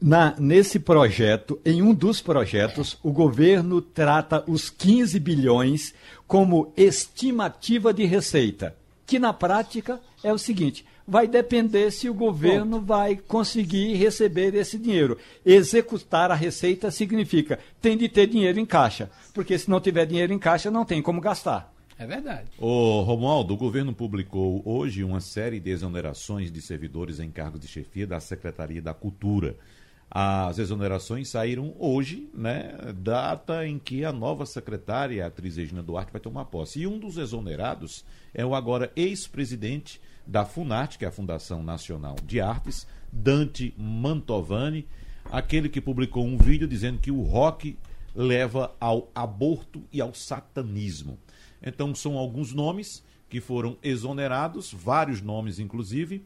na- nesse projeto, em um dos projetos, o governo trata os 15 bilhões como estimativa de receita, que na prática é o seguinte: vai depender se o governo vai conseguir receber esse dinheiro. Executar a receita significa tem de ter dinheiro em caixa, porque se não tiver dinheiro em caixa, não tem como gastar. É verdade. Ô, Romualdo, o governo publicou hoje uma série de exonerações de servidores em cargos de chefia da Secretaria da Cultura. As exonerações saíram hoje, né? Data em que a nova secretária, a atriz Regina Duarte, vai tomar posse. E um dos exonerados é o agora ex-presidente da FUNARTE, que é a Fundação Nacional de Artes, Dante Mantovani, aquele que publicou um vídeo dizendo que o rock leva ao aborto e ao satanismo. Então, são alguns nomes que foram exonerados, vários nomes, inclusive,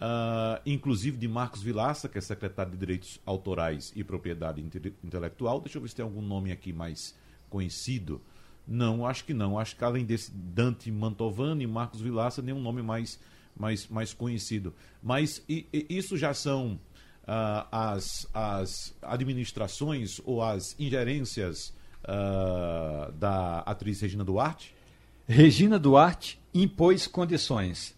ah, inclusive de Marcos Vilaça, que é secretário de Direitos Autorais e Propriedade Inte- Intelectual. Deixa eu ver se tem algum nome aqui mais conhecido. Não, acho que não. Acho que além desse Dante Mantovani e Marcos Vilaça, nenhum nome mais, mais, mais conhecido. Mas i- i- isso já são ah, as, as administrações ou as ingerências ah, da atriz Regina Duarte? Regina Duarte impôs condições.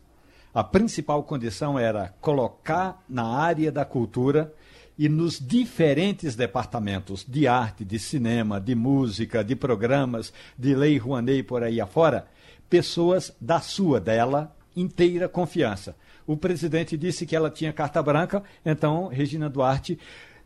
A principal condição era colocar na área da cultura e nos diferentes departamentos de arte, de cinema, de música, de programas, de lei Rouanet por aí afora, pessoas da sua, dela, inteira confiança. O presidente disse que ela tinha carta branca, então Regina Duarte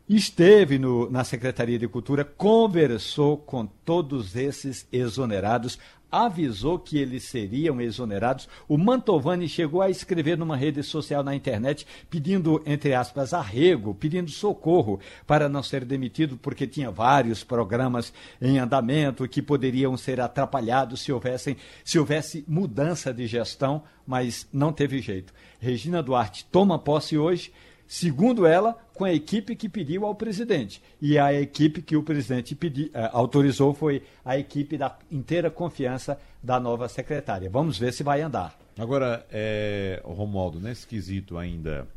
esteve no- na Secretaria de Cultura, conversou com todos esses exonerados, avisou que eles seriam exonerados. O Mantovani chegou a escrever numa rede social na internet pedindo, entre aspas, arrego, pedindo socorro para não ser demitido, porque tinha vários programas em andamento que poderiam ser atrapalhados se houvessem, se houvesse mudança de gestão, mas não teve jeito. Regina Duarte toma posse hoje segundo ela, com a equipe que pediu ao presidente. E a equipe que o presidente pedi, eh, autorizou foi a equipe da inteira confiança da nova secretária. Vamos ver se vai andar. Agora, é, Romualdo, nesse quesito ainda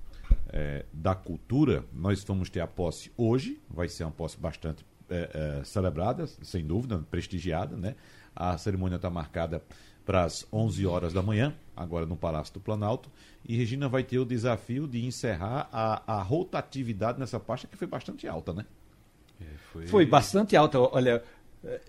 é, da cultura, nós vamos ter a posse hoje, vai ser uma posse bastante é, celebrada, sem dúvida, prestigiada, né? A cerimônia está marcada para as 11 horas da manhã, agora no Palácio do Planalto. E Regina vai ter o desafio de encerrar a, a rotatividade nessa pasta, que foi bastante alta, né? É, foi... foi bastante alta. Olha,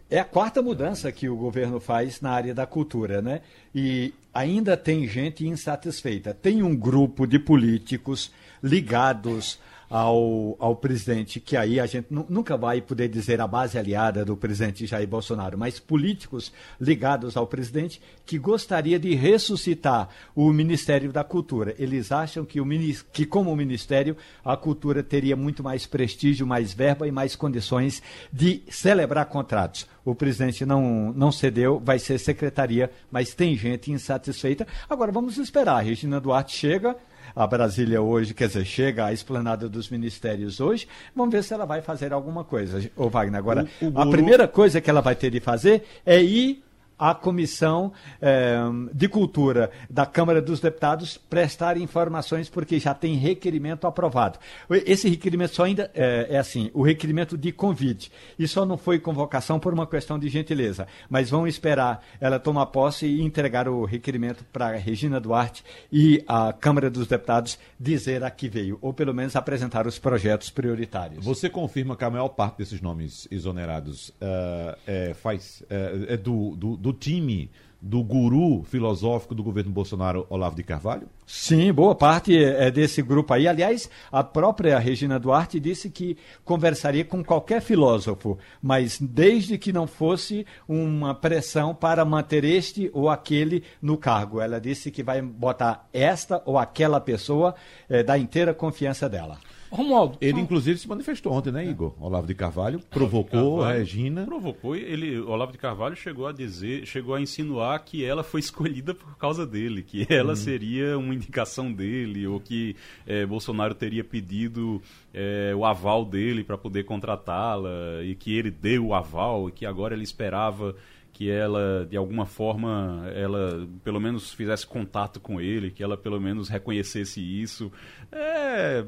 é a quarta mudança que o governo faz na área da cultura, né? E ainda tem gente insatisfeita. Tem um grupo de políticos ligados ao, ao presidente, que aí a gente nunca vai poder dizer a base aliada do presidente Jair Bolsonaro, mas políticos ligados ao presidente que gostaria de ressuscitar o Ministério da Cultura. Eles acham que, o, que como ministério, a cultura teria muito mais prestígio, mais verba e mais condições de celebrar contratos. O presidente não, não cedeu, vai ser secretaria, mas tem gente insatisfeita. Agora vamos esperar. A Regina Duarte chega, a Brasília hoje, quer dizer, chega à esplanada dos ministérios hoje, vamos ver se ela vai fazer alguma coisa. Ô Wagner, agora, o, o a primeira coisa que ela vai ter de fazer é ir à Comissão eh, de Cultura da Câmara dos Deputados prestar informações, porque já tem requerimento aprovado. Esse requerimento só ainda é, é, assim, o requerimento de convite. E só não foi convocação por uma questão de gentileza. Mas vão esperar ela tomar posse e entregar o requerimento para Regina Duarte e a Câmara dos Deputados dizer a que veio, ou pelo menos apresentar os projetos prioritários. Você confirma que a maior parte desses nomes exonerados uh, é, faz, uh, é do, do, do do time do guru filosófico do governo Bolsonaro, Olavo de Carvalho? Sim, boa parte é desse grupo aí. Aliás, a própria Regina Duarte disse que conversaria com qualquer filósofo, mas desde que não fosse uma pressão para manter este ou aquele no cargo. Ela disse que vai botar esta ou aquela pessoa é, da inteira confiança dela. Romualdo. Ele, inclusive, se manifestou ontem, né, Igor? Olavo de Carvalho provocou Carvalho, a Regina. Provocou. Ele, Olavo de Carvalho chegou a dizer, chegou a insinuar que ela foi [LAUGHS] escolhida por causa dele, que ela hum. seria uma indicação dele, ou que é, Bolsonaro teria pedido é, o aval dele para poder contratá-la, e que ele deu o aval, e que agora ele esperava que ela de alguma forma ela pelo menos fizesse contato com ele, que ela pelo menos reconhecesse isso. É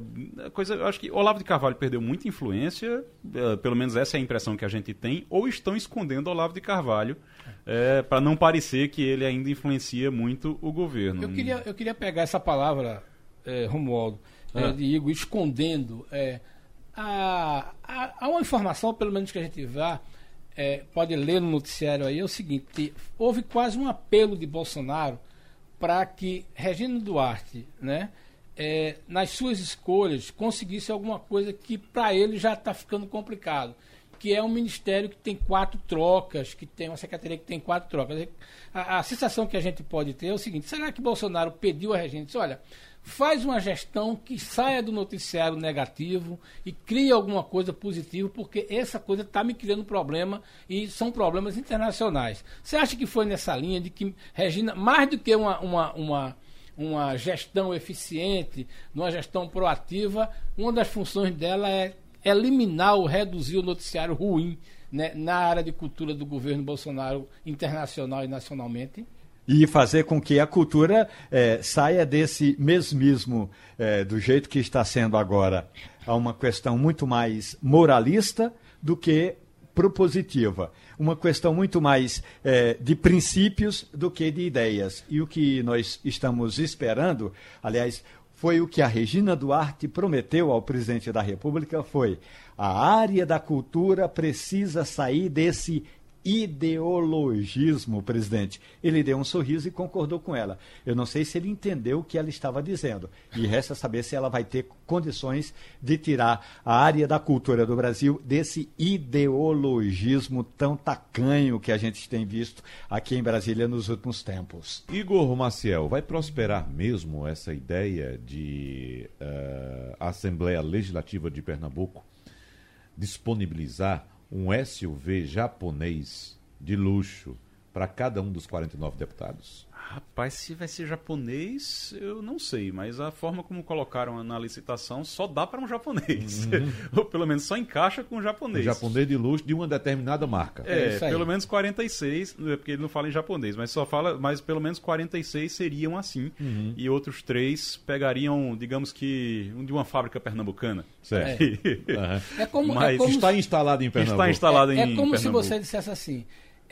coisa, eu acho que Olavo de Carvalho perdeu muita influência, é, pelo menos essa é a impressão que a gente tem, ou estão escondendo Olavo de Carvalho é, para não parecer que ele ainda influencia muito o governo. Eu queria, eu queria pegar essa palavra, é, Romualdo, é, ah. de Igor, escondendo. É, há, há uma informação, pelo menos que a gente vá é, pode ler no noticiário aí, é o seguinte: houve quase um apelo de Bolsonaro para que Regina Duarte, né, é, nas suas escolhas, conseguisse alguma coisa que para ele já está ficando complicado, que é um ministério que tem quatro trocas, que tem uma secretaria que tem quatro trocas. A, a sensação que a gente pode ter é o seguinte: será que Bolsonaro pediu a Regina? Disse, olha faz uma gestão que saia do noticiário negativo e crie alguma coisa positiva, porque essa coisa está me criando problema e são problemas internacionais. Você acha que foi nessa linha de que Regina, mais do que uma, uma, uma, uma gestão eficiente, uma gestão proativa, uma das funções dela é eliminar ou reduzir o noticiário ruim né, na área de cultura do governo Bolsonaro internacional e nacionalmente? e fazer com que a cultura é, saia desse mesmismo é, do jeito que está sendo agora a uma questão muito mais moralista do que propositiva, uma questão muito mais é, de princípios do que de ideias. E o que nós estamos esperando, aliás, foi o que a Regina Duarte prometeu ao presidente da República, foi a área da cultura precisa sair desse ideologismo, presidente. Ele deu um sorriso e concordou com ela. Eu não sei se ele entendeu o que ela estava dizendo. E resta saber se ela vai ter condições de tirar a área da cultura do Brasil desse ideologismo tão tacanho que a gente tem visto aqui em Brasília nos últimos tempos. Igor Maciel, vai prosperar mesmo essa ideia de uh, Assembleia Legislativa de Pernambuco disponibilizar um SUV japonês de luxo para cada um dos 49 deputados? Rapaz, se vai ser japonês, eu não sei, mas a forma como colocaram na licitação só dá para um japonês. Uhum. [LAUGHS] Ou pelo menos só encaixa com um japonês. Um japonês de luxo de uma determinada marca. É, é pelo menos 46, é porque ele não fala em japonês, mas só fala, mas pelo menos 46 seriam assim. Uhum. E outros três pegariam, digamos que, um de uma fábrica pernambucana. Certo. [LAUGHS] É, uhum. é como, mas é como está instalado em Pernambuco. Está instalado é, em É como Pernambuco. se você dissesse assim,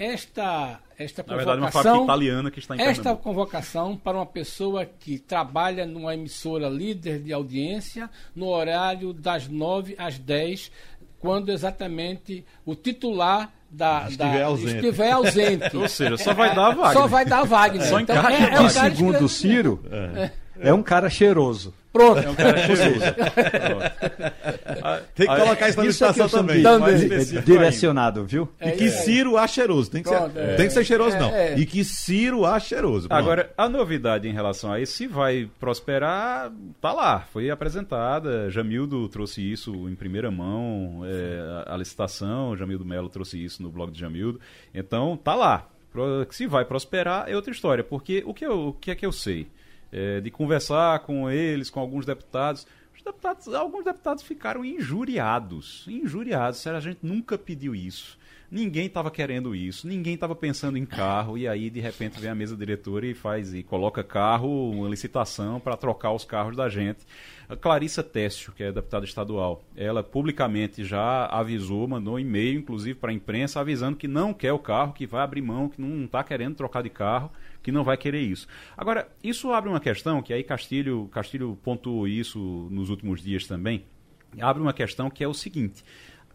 esta esta Na verdade, uma italiana que está em esta Pernambuco. convocação para uma pessoa que trabalha numa emissora líder de audiência no horário das 9 às 10 quando exatamente o titular da, Estiver da- ausente. estiver ausente. [LAUGHS] Ou seja, só vai dar a Wagner. Só vai dar Wagner. Só Então, encaixa. é, é que- segundo o Ciro, é um cara cheiroso. Pronto. É um cara cheiroso. Tem que colocar isso na é que licitação também. Também. É direcionado, viu? E que Ciro acha cheiroso. Tem que, Pronto, ser, é. tem que ser cheiroso, É, não. é. E que Ciro acha cheiroso. Pronto. Agora, a novidade em relação a isso, se vai prosperar, tá lá. Foi apresentada. Jamildo trouxe isso em primeira mão, é, a, a licitação. Jamildo Melo trouxe isso no blog de Jamildo. Então, tá lá. Se vai prosperar é outra história. Porque o que, eu- o que é que eu sei? É, de conversar com eles, com alguns deputados. Os deputados, alguns deputados ficaram injuriados. Injuriados. A gente nunca pediu isso. Ninguém estava querendo isso, ninguém estava pensando em carro, e aí de repente vem a mesa diretora e faz e coloca carro, uma licitação para trocar os carros da gente. A Clarissa Técio, que é deputada estadual, ela publicamente já avisou, mandou um e-mail, inclusive, para a imprensa, avisando que não quer o carro, que vai abrir mão, que não está querendo trocar de carro, que não vai querer isso. Agora, isso abre uma questão, que aí Castilho, Castilho pontuou isso nos últimos dias também, abre uma questão que é o seguinte: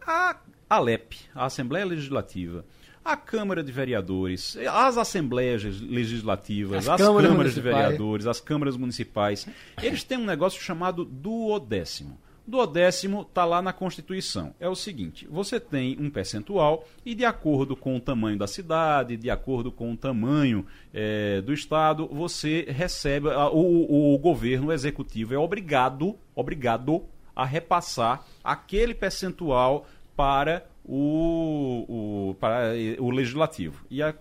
a ALEP, a Assembleia Legislativa, a Câmara de Vereadores, as Assembleias Legislativas, As as, câmaras câmaras de vereadores, as câmaras municipais, eles têm um negócio chamado duodécimo. Duodécimo está lá na Constituição. É o seguinte: você tem um percentual e, de acordo com o tamanho da cidade, de acordo com o tamanho eh, do Estado, você recebe. a- o, o governo o executivo é obrigado, obrigado a repassar aquele percentual para o, o, para o legislativo. E a-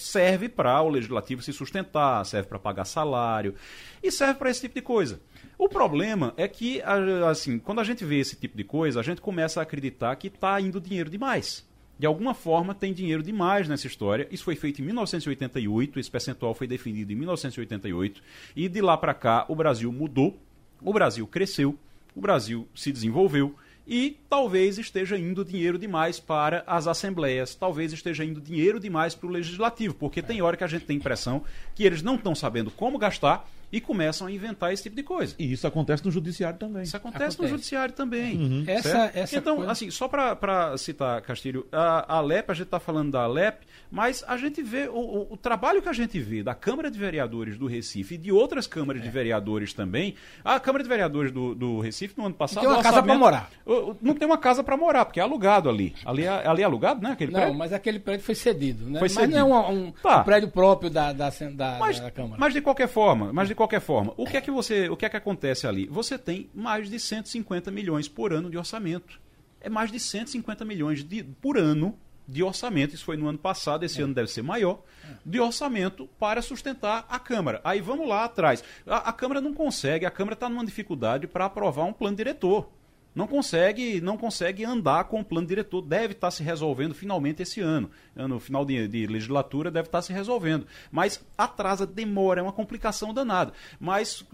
serve para o legislativo se sustentar, serve para pagar salário e serve para esse tipo de coisa. O problema é que, assim, quando a gente vê esse tipo de coisa, a gente começa a acreditar que está indo dinheiro demais. De alguma forma tem dinheiro demais nessa história. Isso foi feito em 1988, esse percentual foi definido em 1988 e de lá para cá o Brasil mudou, o Brasil cresceu, o Brasil se desenvolveu e talvez esteja indo dinheiro demais para as assembleias, talvez esteja indo dinheiro demais para o legislativo, porque tem hora que a gente tem impressão que eles não estão sabendo como gastar e começam a inventar esse tipo de coisa. E isso acontece no judiciário também. Isso acontece, no Acontece. judiciário também. Essa- certo? essa então, coisa- assim, só para citar, Castilho, a, a Alep, a gente está falando da Alep, mas a gente vê o, o- o trabalho que a gente vê da Câmara de Vereadores do Recife e de outras câmaras de É. vereadores também. A Câmara de Vereadores do, do Recife, no ano passado. tem uma casa pra morar. Não tem uma casa para morar, porque é alugado ali. Ali é, ali é alugado, né? Aquele Não, prédio? mas aquele prédio foi cedido, né? Foi mas cedido. não é um, um- Tá. um prédio próprio da, da, da, Mas, da Câmara. mas de qualquer forma, mas de qualquer forma, o que é que você, o que é que acontece ali? Você tem mais de 150 milhões por ano de orçamento. É mais de 150 milhões de, por ano de orçamento. Isso foi no ano passado, esse ano deve ser maior, de orçamento para sustentar a Câmara. Aí vamos lá atrás. A, a Câmara não consegue, a Câmara está numa dificuldade para aprovar um plano diretor. Não consegue, não consegue andar com o plano diretor. Deve estar se resolvendo finalmente esse ano. No final de, de legislatura deve estar se resolvendo. Mas atrasa, demora, é uma complicação danada. Mas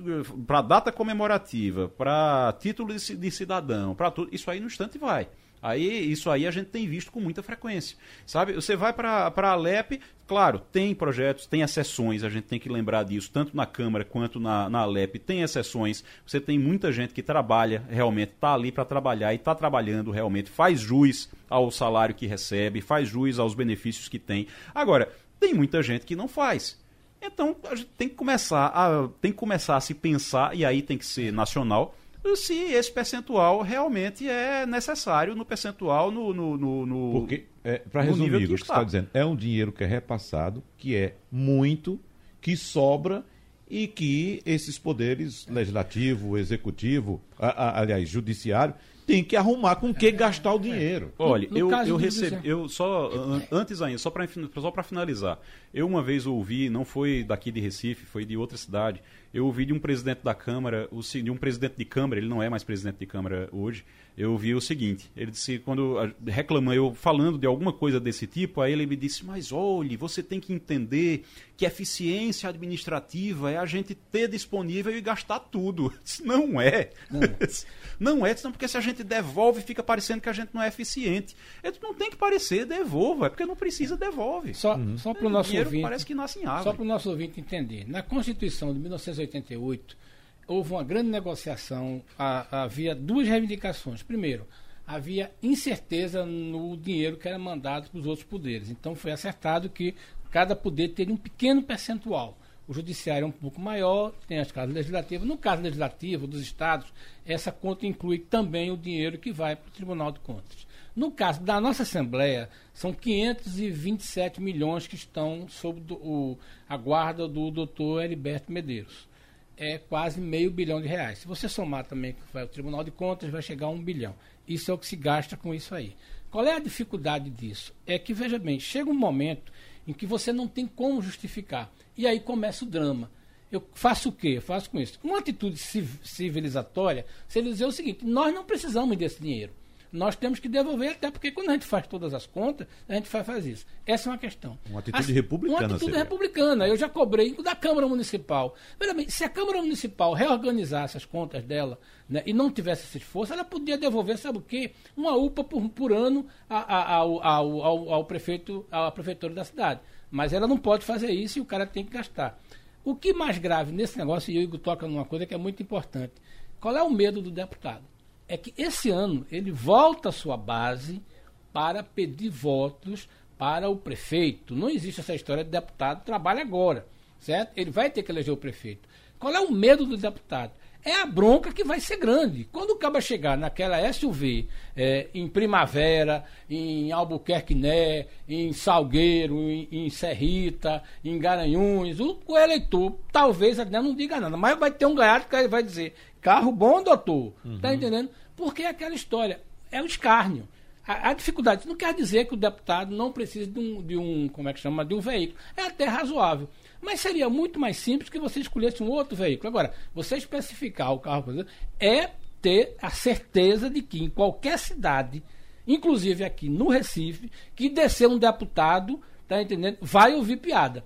para data comemorativa, para título de, de cidadão, para tudo, isso aí no instante vai. Aí, isso aí a gente tem visto com muita frequência. Sabe? Você vai para a Alep, claro, tem projetos, tem exceções, a gente tem que lembrar disso, tanto na Câmara quanto na, na Alep, tem exceções. Você tem muita gente que trabalha realmente, está ali para trabalhar e está trabalhando realmente, faz jus ao salário que recebe, faz jus aos benefícios que tem. Agora, tem muita gente que não faz. Então, a gente tem que começar a, tem que começar a se pensar, e aí tem que ser nacional, se esse percentual realmente é necessário no percentual no, no, no, no Porque, é, para no resumir nível o que você está. está dizendo, é um dinheiro que é repassado, que é muito, que sobra e que esses poderes, legislativo, executivo, a- a- aliás, judiciário, tem que arrumar com que gastar o dinheiro. Olha, No eu, caso eu do recebi, eu só an- antes ainda, só para só para finalizar, eu uma vez ouvi, não foi daqui de Recife, foi de outra cidade, eu ouvi de um presidente da Câmara, de um presidente de Câmara, ele não é mais presidente de Câmara hoje, eu ouvi o seguinte, ele disse quando a- reclamando, eu falando de alguma coisa desse tipo, aí ele me disse, mas olhe, você tem que entender que eficiência administrativa é a gente ter disponível e gastar tudo. Eu disse, Não é. Não é, [LAUGHS] senão porque se a gente devolve, fica parecendo que a gente não é eficiente. Ele disse, não tem que parecer, devolva. É porque não precisa, devolve. Só, só para o nosso dinheiro ouvinte. parece que nasce em árvore. Só para o nosso ouvinte entender. Na Constituição de 1988, houve uma grande negociação, ha- havia duas reivindicações. Primeiro, havia incerteza no dinheiro que era mandado para os outros poderes. Então foi acertado que cada poder teria um pequeno percentual. O judiciário é um pouco maior, tem as casas legislativas. No caso legislativo dos estados, essa conta inclui também o dinheiro que vai para o Tribunal de Contas. No caso da nossa Assembleia, são 527 milhões que estão sob do- o- a guarda do doutor Heriberto Medeiros. É quase meio bilhão de reais. Se você somar também vai ao Tribunal de Contas, vai chegar a um bilhão. Isso é o que se gasta com isso aí. Qual é a dificuldade disso? É que, veja bem, chega um momento em que você não tem como justificar. E aí começa o drama. Eu faço o quê? Eu faço com isso. Uma atitude civ- civilizatória seria dizer o seguinte: nós não precisamos desse dinheiro. Nós temos que devolver, até porque quando a gente faz todas as contas, a gente faz, faz isso. Essa é uma questão. Uma atitude republicana Uma atitude seria. republicana. Eu já cobrei da Câmara Municipal. Veja bem, se a Câmara Municipal reorganizasse as contas dela né, e não tivesse esse esforço, ela podia devolver, sabe o quê? Uma UPA por, por ano ao, ao, ao, ao prefeito, à prefeitura da cidade. Mas ela não pode fazer isso e o cara tem que gastar. O que mais grave nesse negócio, e o Igor toca numa coisa que é muito importante. Qual é o medo do deputado? É que esse ano ele volta à sua base para pedir votos para o prefeito. Não existe essa história de deputado trabalha agora, certo? Ele vai ter que eleger o prefeito. Qual é o medo do deputado? É a bronca que vai ser grande. Quando o caba chegar naquela SUV, é, em Primavera, em Albuquerque Né, em Salgueiro, em, em Serrita, em Garanhuns, o, o eleitor talvez até não diga nada, mas vai ter um gaiato que vai dizer: carro bom, doutor. Tá entendendo? Porque é aquela história, é o escárnio. A, a dificuldade não quer dizer que o deputado não precise de um, de um, como é que chama, de um veículo. É até razoável. Mas seria muito mais simples que você escolhesse um outro veículo. Agora, você especificar o carro, por exemplo, é ter a certeza de que em qualquer cidade, inclusive aqui no Recife, que descer um deputado, tá entendendo? Vai ouvir piada.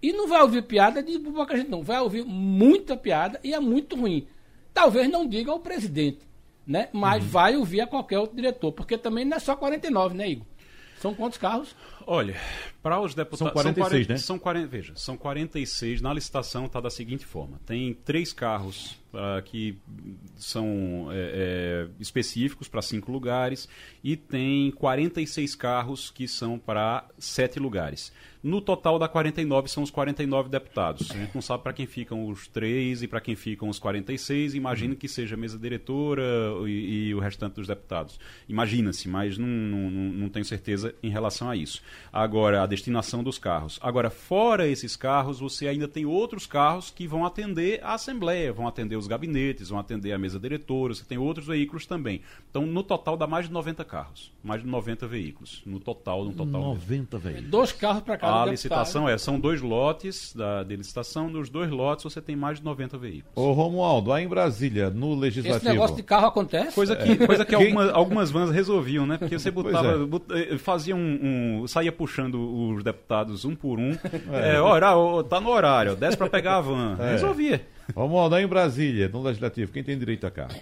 E não vai ouvir piada de pouca gente, não. Vai ouvir muita piada e é muito ruim. Talvez não diga ao presidente, né? Mas vai ouvir a qualquer outro diretor, porque também não é só 49, né, Igor? São quantos carros? Olha, para os deputados. São 46, 40 né? São 40, veja, são 46. Na licitação está da seguinte forma: tem três carros ah, que são é, é, específicos para cinco lugares e tem 46 carros que são para sete lugares. No total dá 49, são os 49 deputados. A gente não sabe para quem ficam os três e para quem ficam os 46. Imagino que seja a mesa diretora e, e o restante dos deputados. Imagina-se, mas não, não- não tenho certeza em relação a isso. Agora, a destinação dos carros. Agora, fora esses carros, você ainda tem outros carros que vão atender a Assembleia, vão atender os gabinetes, vão atender a mesa diretora, você tem outros veículos também. Então, no total, dá mais de 90 carros. Mais de 90 veículos. No total, no total. mesmo. 90, velho. Dois carros para cada A deputado. licitação é, são dois lotes da, de licitação, nos dois lotes você tem mais de 90 veículos. Ô Romualdo, aí em Brasília, no Esse Legislativo. negócio de carro acontece? Coisa que, coisa que Quem- alguma- algumas vans resolviam, né? Porque você botava, é. bot- eh, fazia um, um- saía puxando os deputados um por um. [LAUGHS] É, ora, ó, tá no horário, ó, desce pra pegar a van. É. Resolvia. Romualdo, aí em Brasília, no Legislativo, quem tem direito a carro?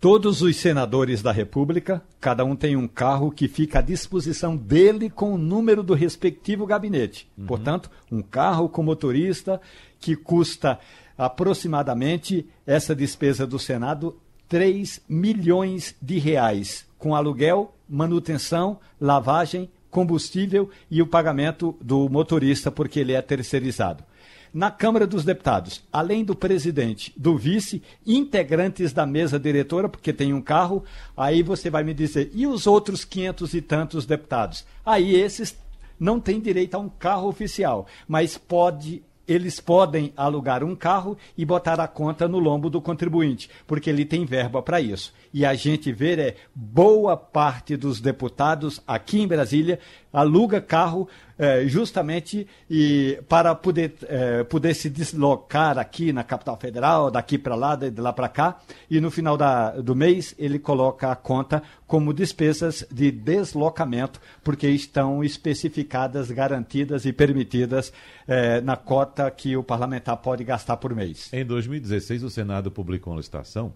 Todos os senadores da República, cada um tem um carro que fica à disposição dele com o número do respectivo gabinete. Portanto, um carro com motorista que custa aproximadamente essa despesa do Senado 3 milhões de reais, com aluguel, manutenção, lavagem, combustível e o pagamento do motorista, porque ele é terceirizado. Na Câmara dos Deputados, além do presidente, do vice, integrantes da mesa diretora, porque tem um carro, aí você vai me dizer, e os outros quinhentos e tantos deputados? Aí esses não têm direito a um carro oficial, mas pode eles podem alugar um carro e botar a conta no lombo do contribuinte, porque ele tem verba para isso. E a gente vê é boa parte dos deputados aqui em Brasília aluga carro eh, justamente e para poder, eh, poder se deslocar aqui na capital federal, daqui para lá, de lá para cá, e no final da, do mês ele coloca a conta como despesas de deslocamento, porque estão especificadas, garantidas e permitidas eh, na cota que o parlamentar pode gastar por mês. Em 2016, o Senado publicou uma licitação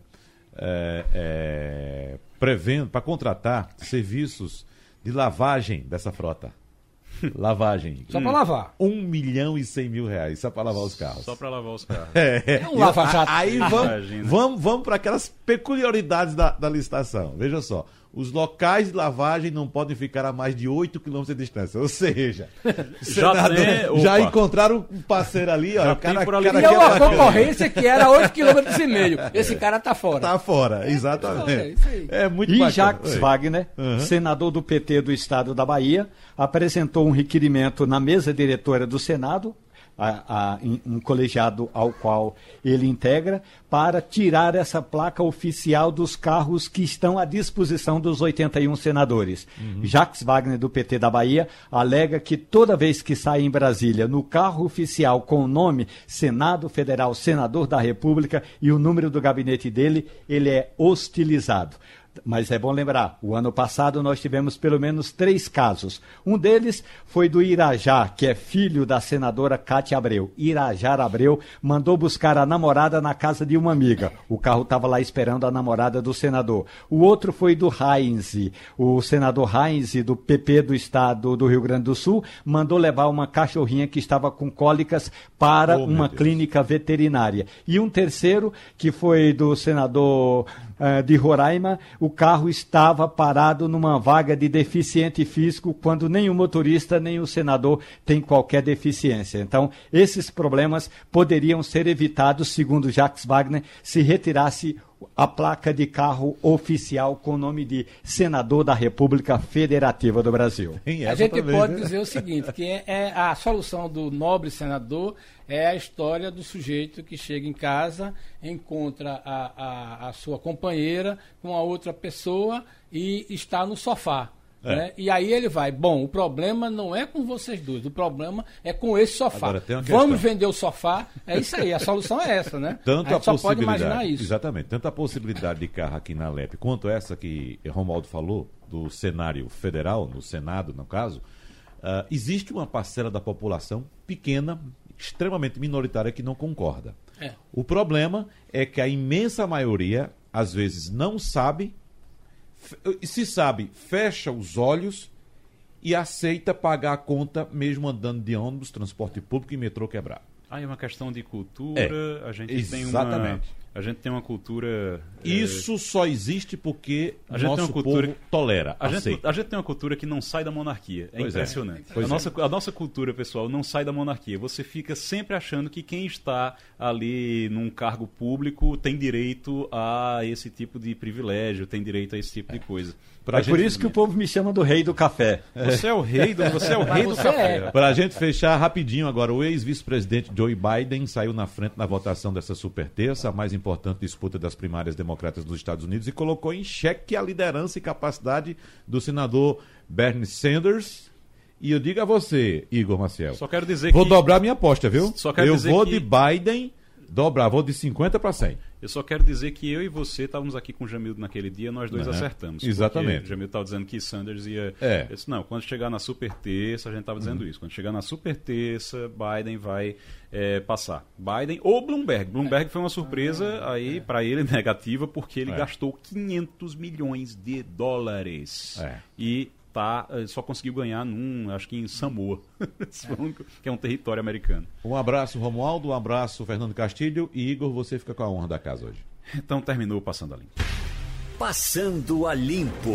é, é, prevendo para contratar serviços de lavagem dessa frota. [LAUGHS] Lavagem. Só para lavar. Um milhão e cem mil reais só para lavar os carros. Só para lavar os carros. [LAUGHS] É, um lava-jato. Aí vamos, vamos, vamos para aquelas peculiaridades da, da licitação. Veja só. Os locais de lavagem não podem ficar a mais de 8 quilômetros de distância. Ou seja, [LAUGHS] senador, tem- já encontraram um parceiro ali, ó. Já o cara, por ali. cara E é é uma bacana. concorrência que era 8,5 km e meio. Esse cara tá fora. Tá fora, É exatamente. isso aí. É muito E bacana. Jacques Oi. Wagner, Uhum. senador do PT do estado da Bahia, apresentou um requerimento na mesa diretora do Senado, a- a- um colegiado ao qual ele integra, para tirar essa placa oficial dos carros que estão à disposição dos 81 senadores. Jacques Wagner, do PT da Bahia, alega que toda vez que sai em Brasília no carro oficial com o nome Senado Federal, Senador da República e o número do gabinete dele, ele é hostilizado. Mas é bom lembrar, o ano passado nós tivemos pelo menos três casos. Um deles foi do Irajá, que é filho da senadora Cátia Abreu. Irajá Abreu mandou buscar a namorada na casa de uma amiga. O carro estava lá esperando a namorada do senador. O outro foi do Heinz. O senador Heinz, do PP do estado do Rio Grande do Sul, mandou levar uma cachorrinha que estava com cólicas para Oh, uma clínica veterinária. E um terceiro, que foi do senador eh, de Roraima, o carro estava parado numa vaga de deficiente físico, quando nem o motorista nem o senador tem qualquer deficiência. Então, esses problemas poderiam ser evitados, segundo Jacques Wagner, se retirasse a placa de carro oficial com o nome de senador da República Federativa do Brasil. A gente também, pode né? dizer o seguinte, que é, é a solução do nobre senador é a história do sujeito que chega em casa, encontra a, a, a sua companheira com a outra pessoa e está no sofá. É. né? E aí ele vai, bom, o problema não é com vocês dois, o problema é com esse sofá. Vamos vender o sofá, é isso aí, a solução é essa, né? Tanto a a, gente só pode possibilidade. imaginar isso. Exatamente. Tanto a possibilidade de carro aqui na LEP, quanto essa que Romualdo falou, do cenário federal, no Senado, no caso, ah, existe uma parcela da população pequena, extremamente minoritária, que não concorda. É. O problema é que a imensa maioria, às vezes, não sabe, se sabe, fecha os olhos e aceita pagar a conta mesmo andando de ônibus, transporte público e metrô quebrado. Ah, é uma questão de cultura. É, a gente tem uma. A gente tem uma cultura. eh, Isso só existe porque A gente tem nosso uma cultura- povo tolera, A gente, a gente tem uma cultura que não sai da monarquia. É Pois é. impressionante. Pois a, é. nossa, a nossa cultura, pessoal, não sai da monarquia. Você fica sempre achando que quem está ali num cargo público tem direito a esse tipo de privilégio, tem direito a esse tipo de coisa. Pra é por gente- isso que o povo me chama do rei do café. Você é o rei do, você é o rei do café. é. Para a gente fechar rapidinho agora, o ex-vice-presidente Joe Biden saiu na frente na votação dessa super terça, a mais importante disputa das primárias democratas dos Estados Unidos, e colocou em xeque a liderança e capacidade do senador Bernie Sanders. E eu digo a você, Igor Maciel, Só quero dizer vou que dobrar minha aposta, viu? Só quero eu dizer vou que- de Biden dobrar, vou de 50 para 100. Eu só quero dizer que eu e você estávamos aqui com o Jamildo naquele dia, nós dois Uhum. acertamos. Exatamente. O Jamildo estava dizendo que Sanders ia. É. Disse, não, quando chegar na super terça, a gente estava dizendo isso. Quando chegar na super terça, Biden vai é, passar. Biden ou Bloomberg. Bloomberg foi uma surpresa aí para ele [LAUGHS] negativa, porque ele É. gastou 500 milhões de dólares. É. E tá, eh, só conseguiu ganhar num, acho que em Samoa, [LAUGHS] um- que é um território americano. Um abraço, Romualdo, um abraço, Fernando Castilho. E Igor, você fica com a honra da casa hoje. Então terminou passando a limpo. Passando a Limpo.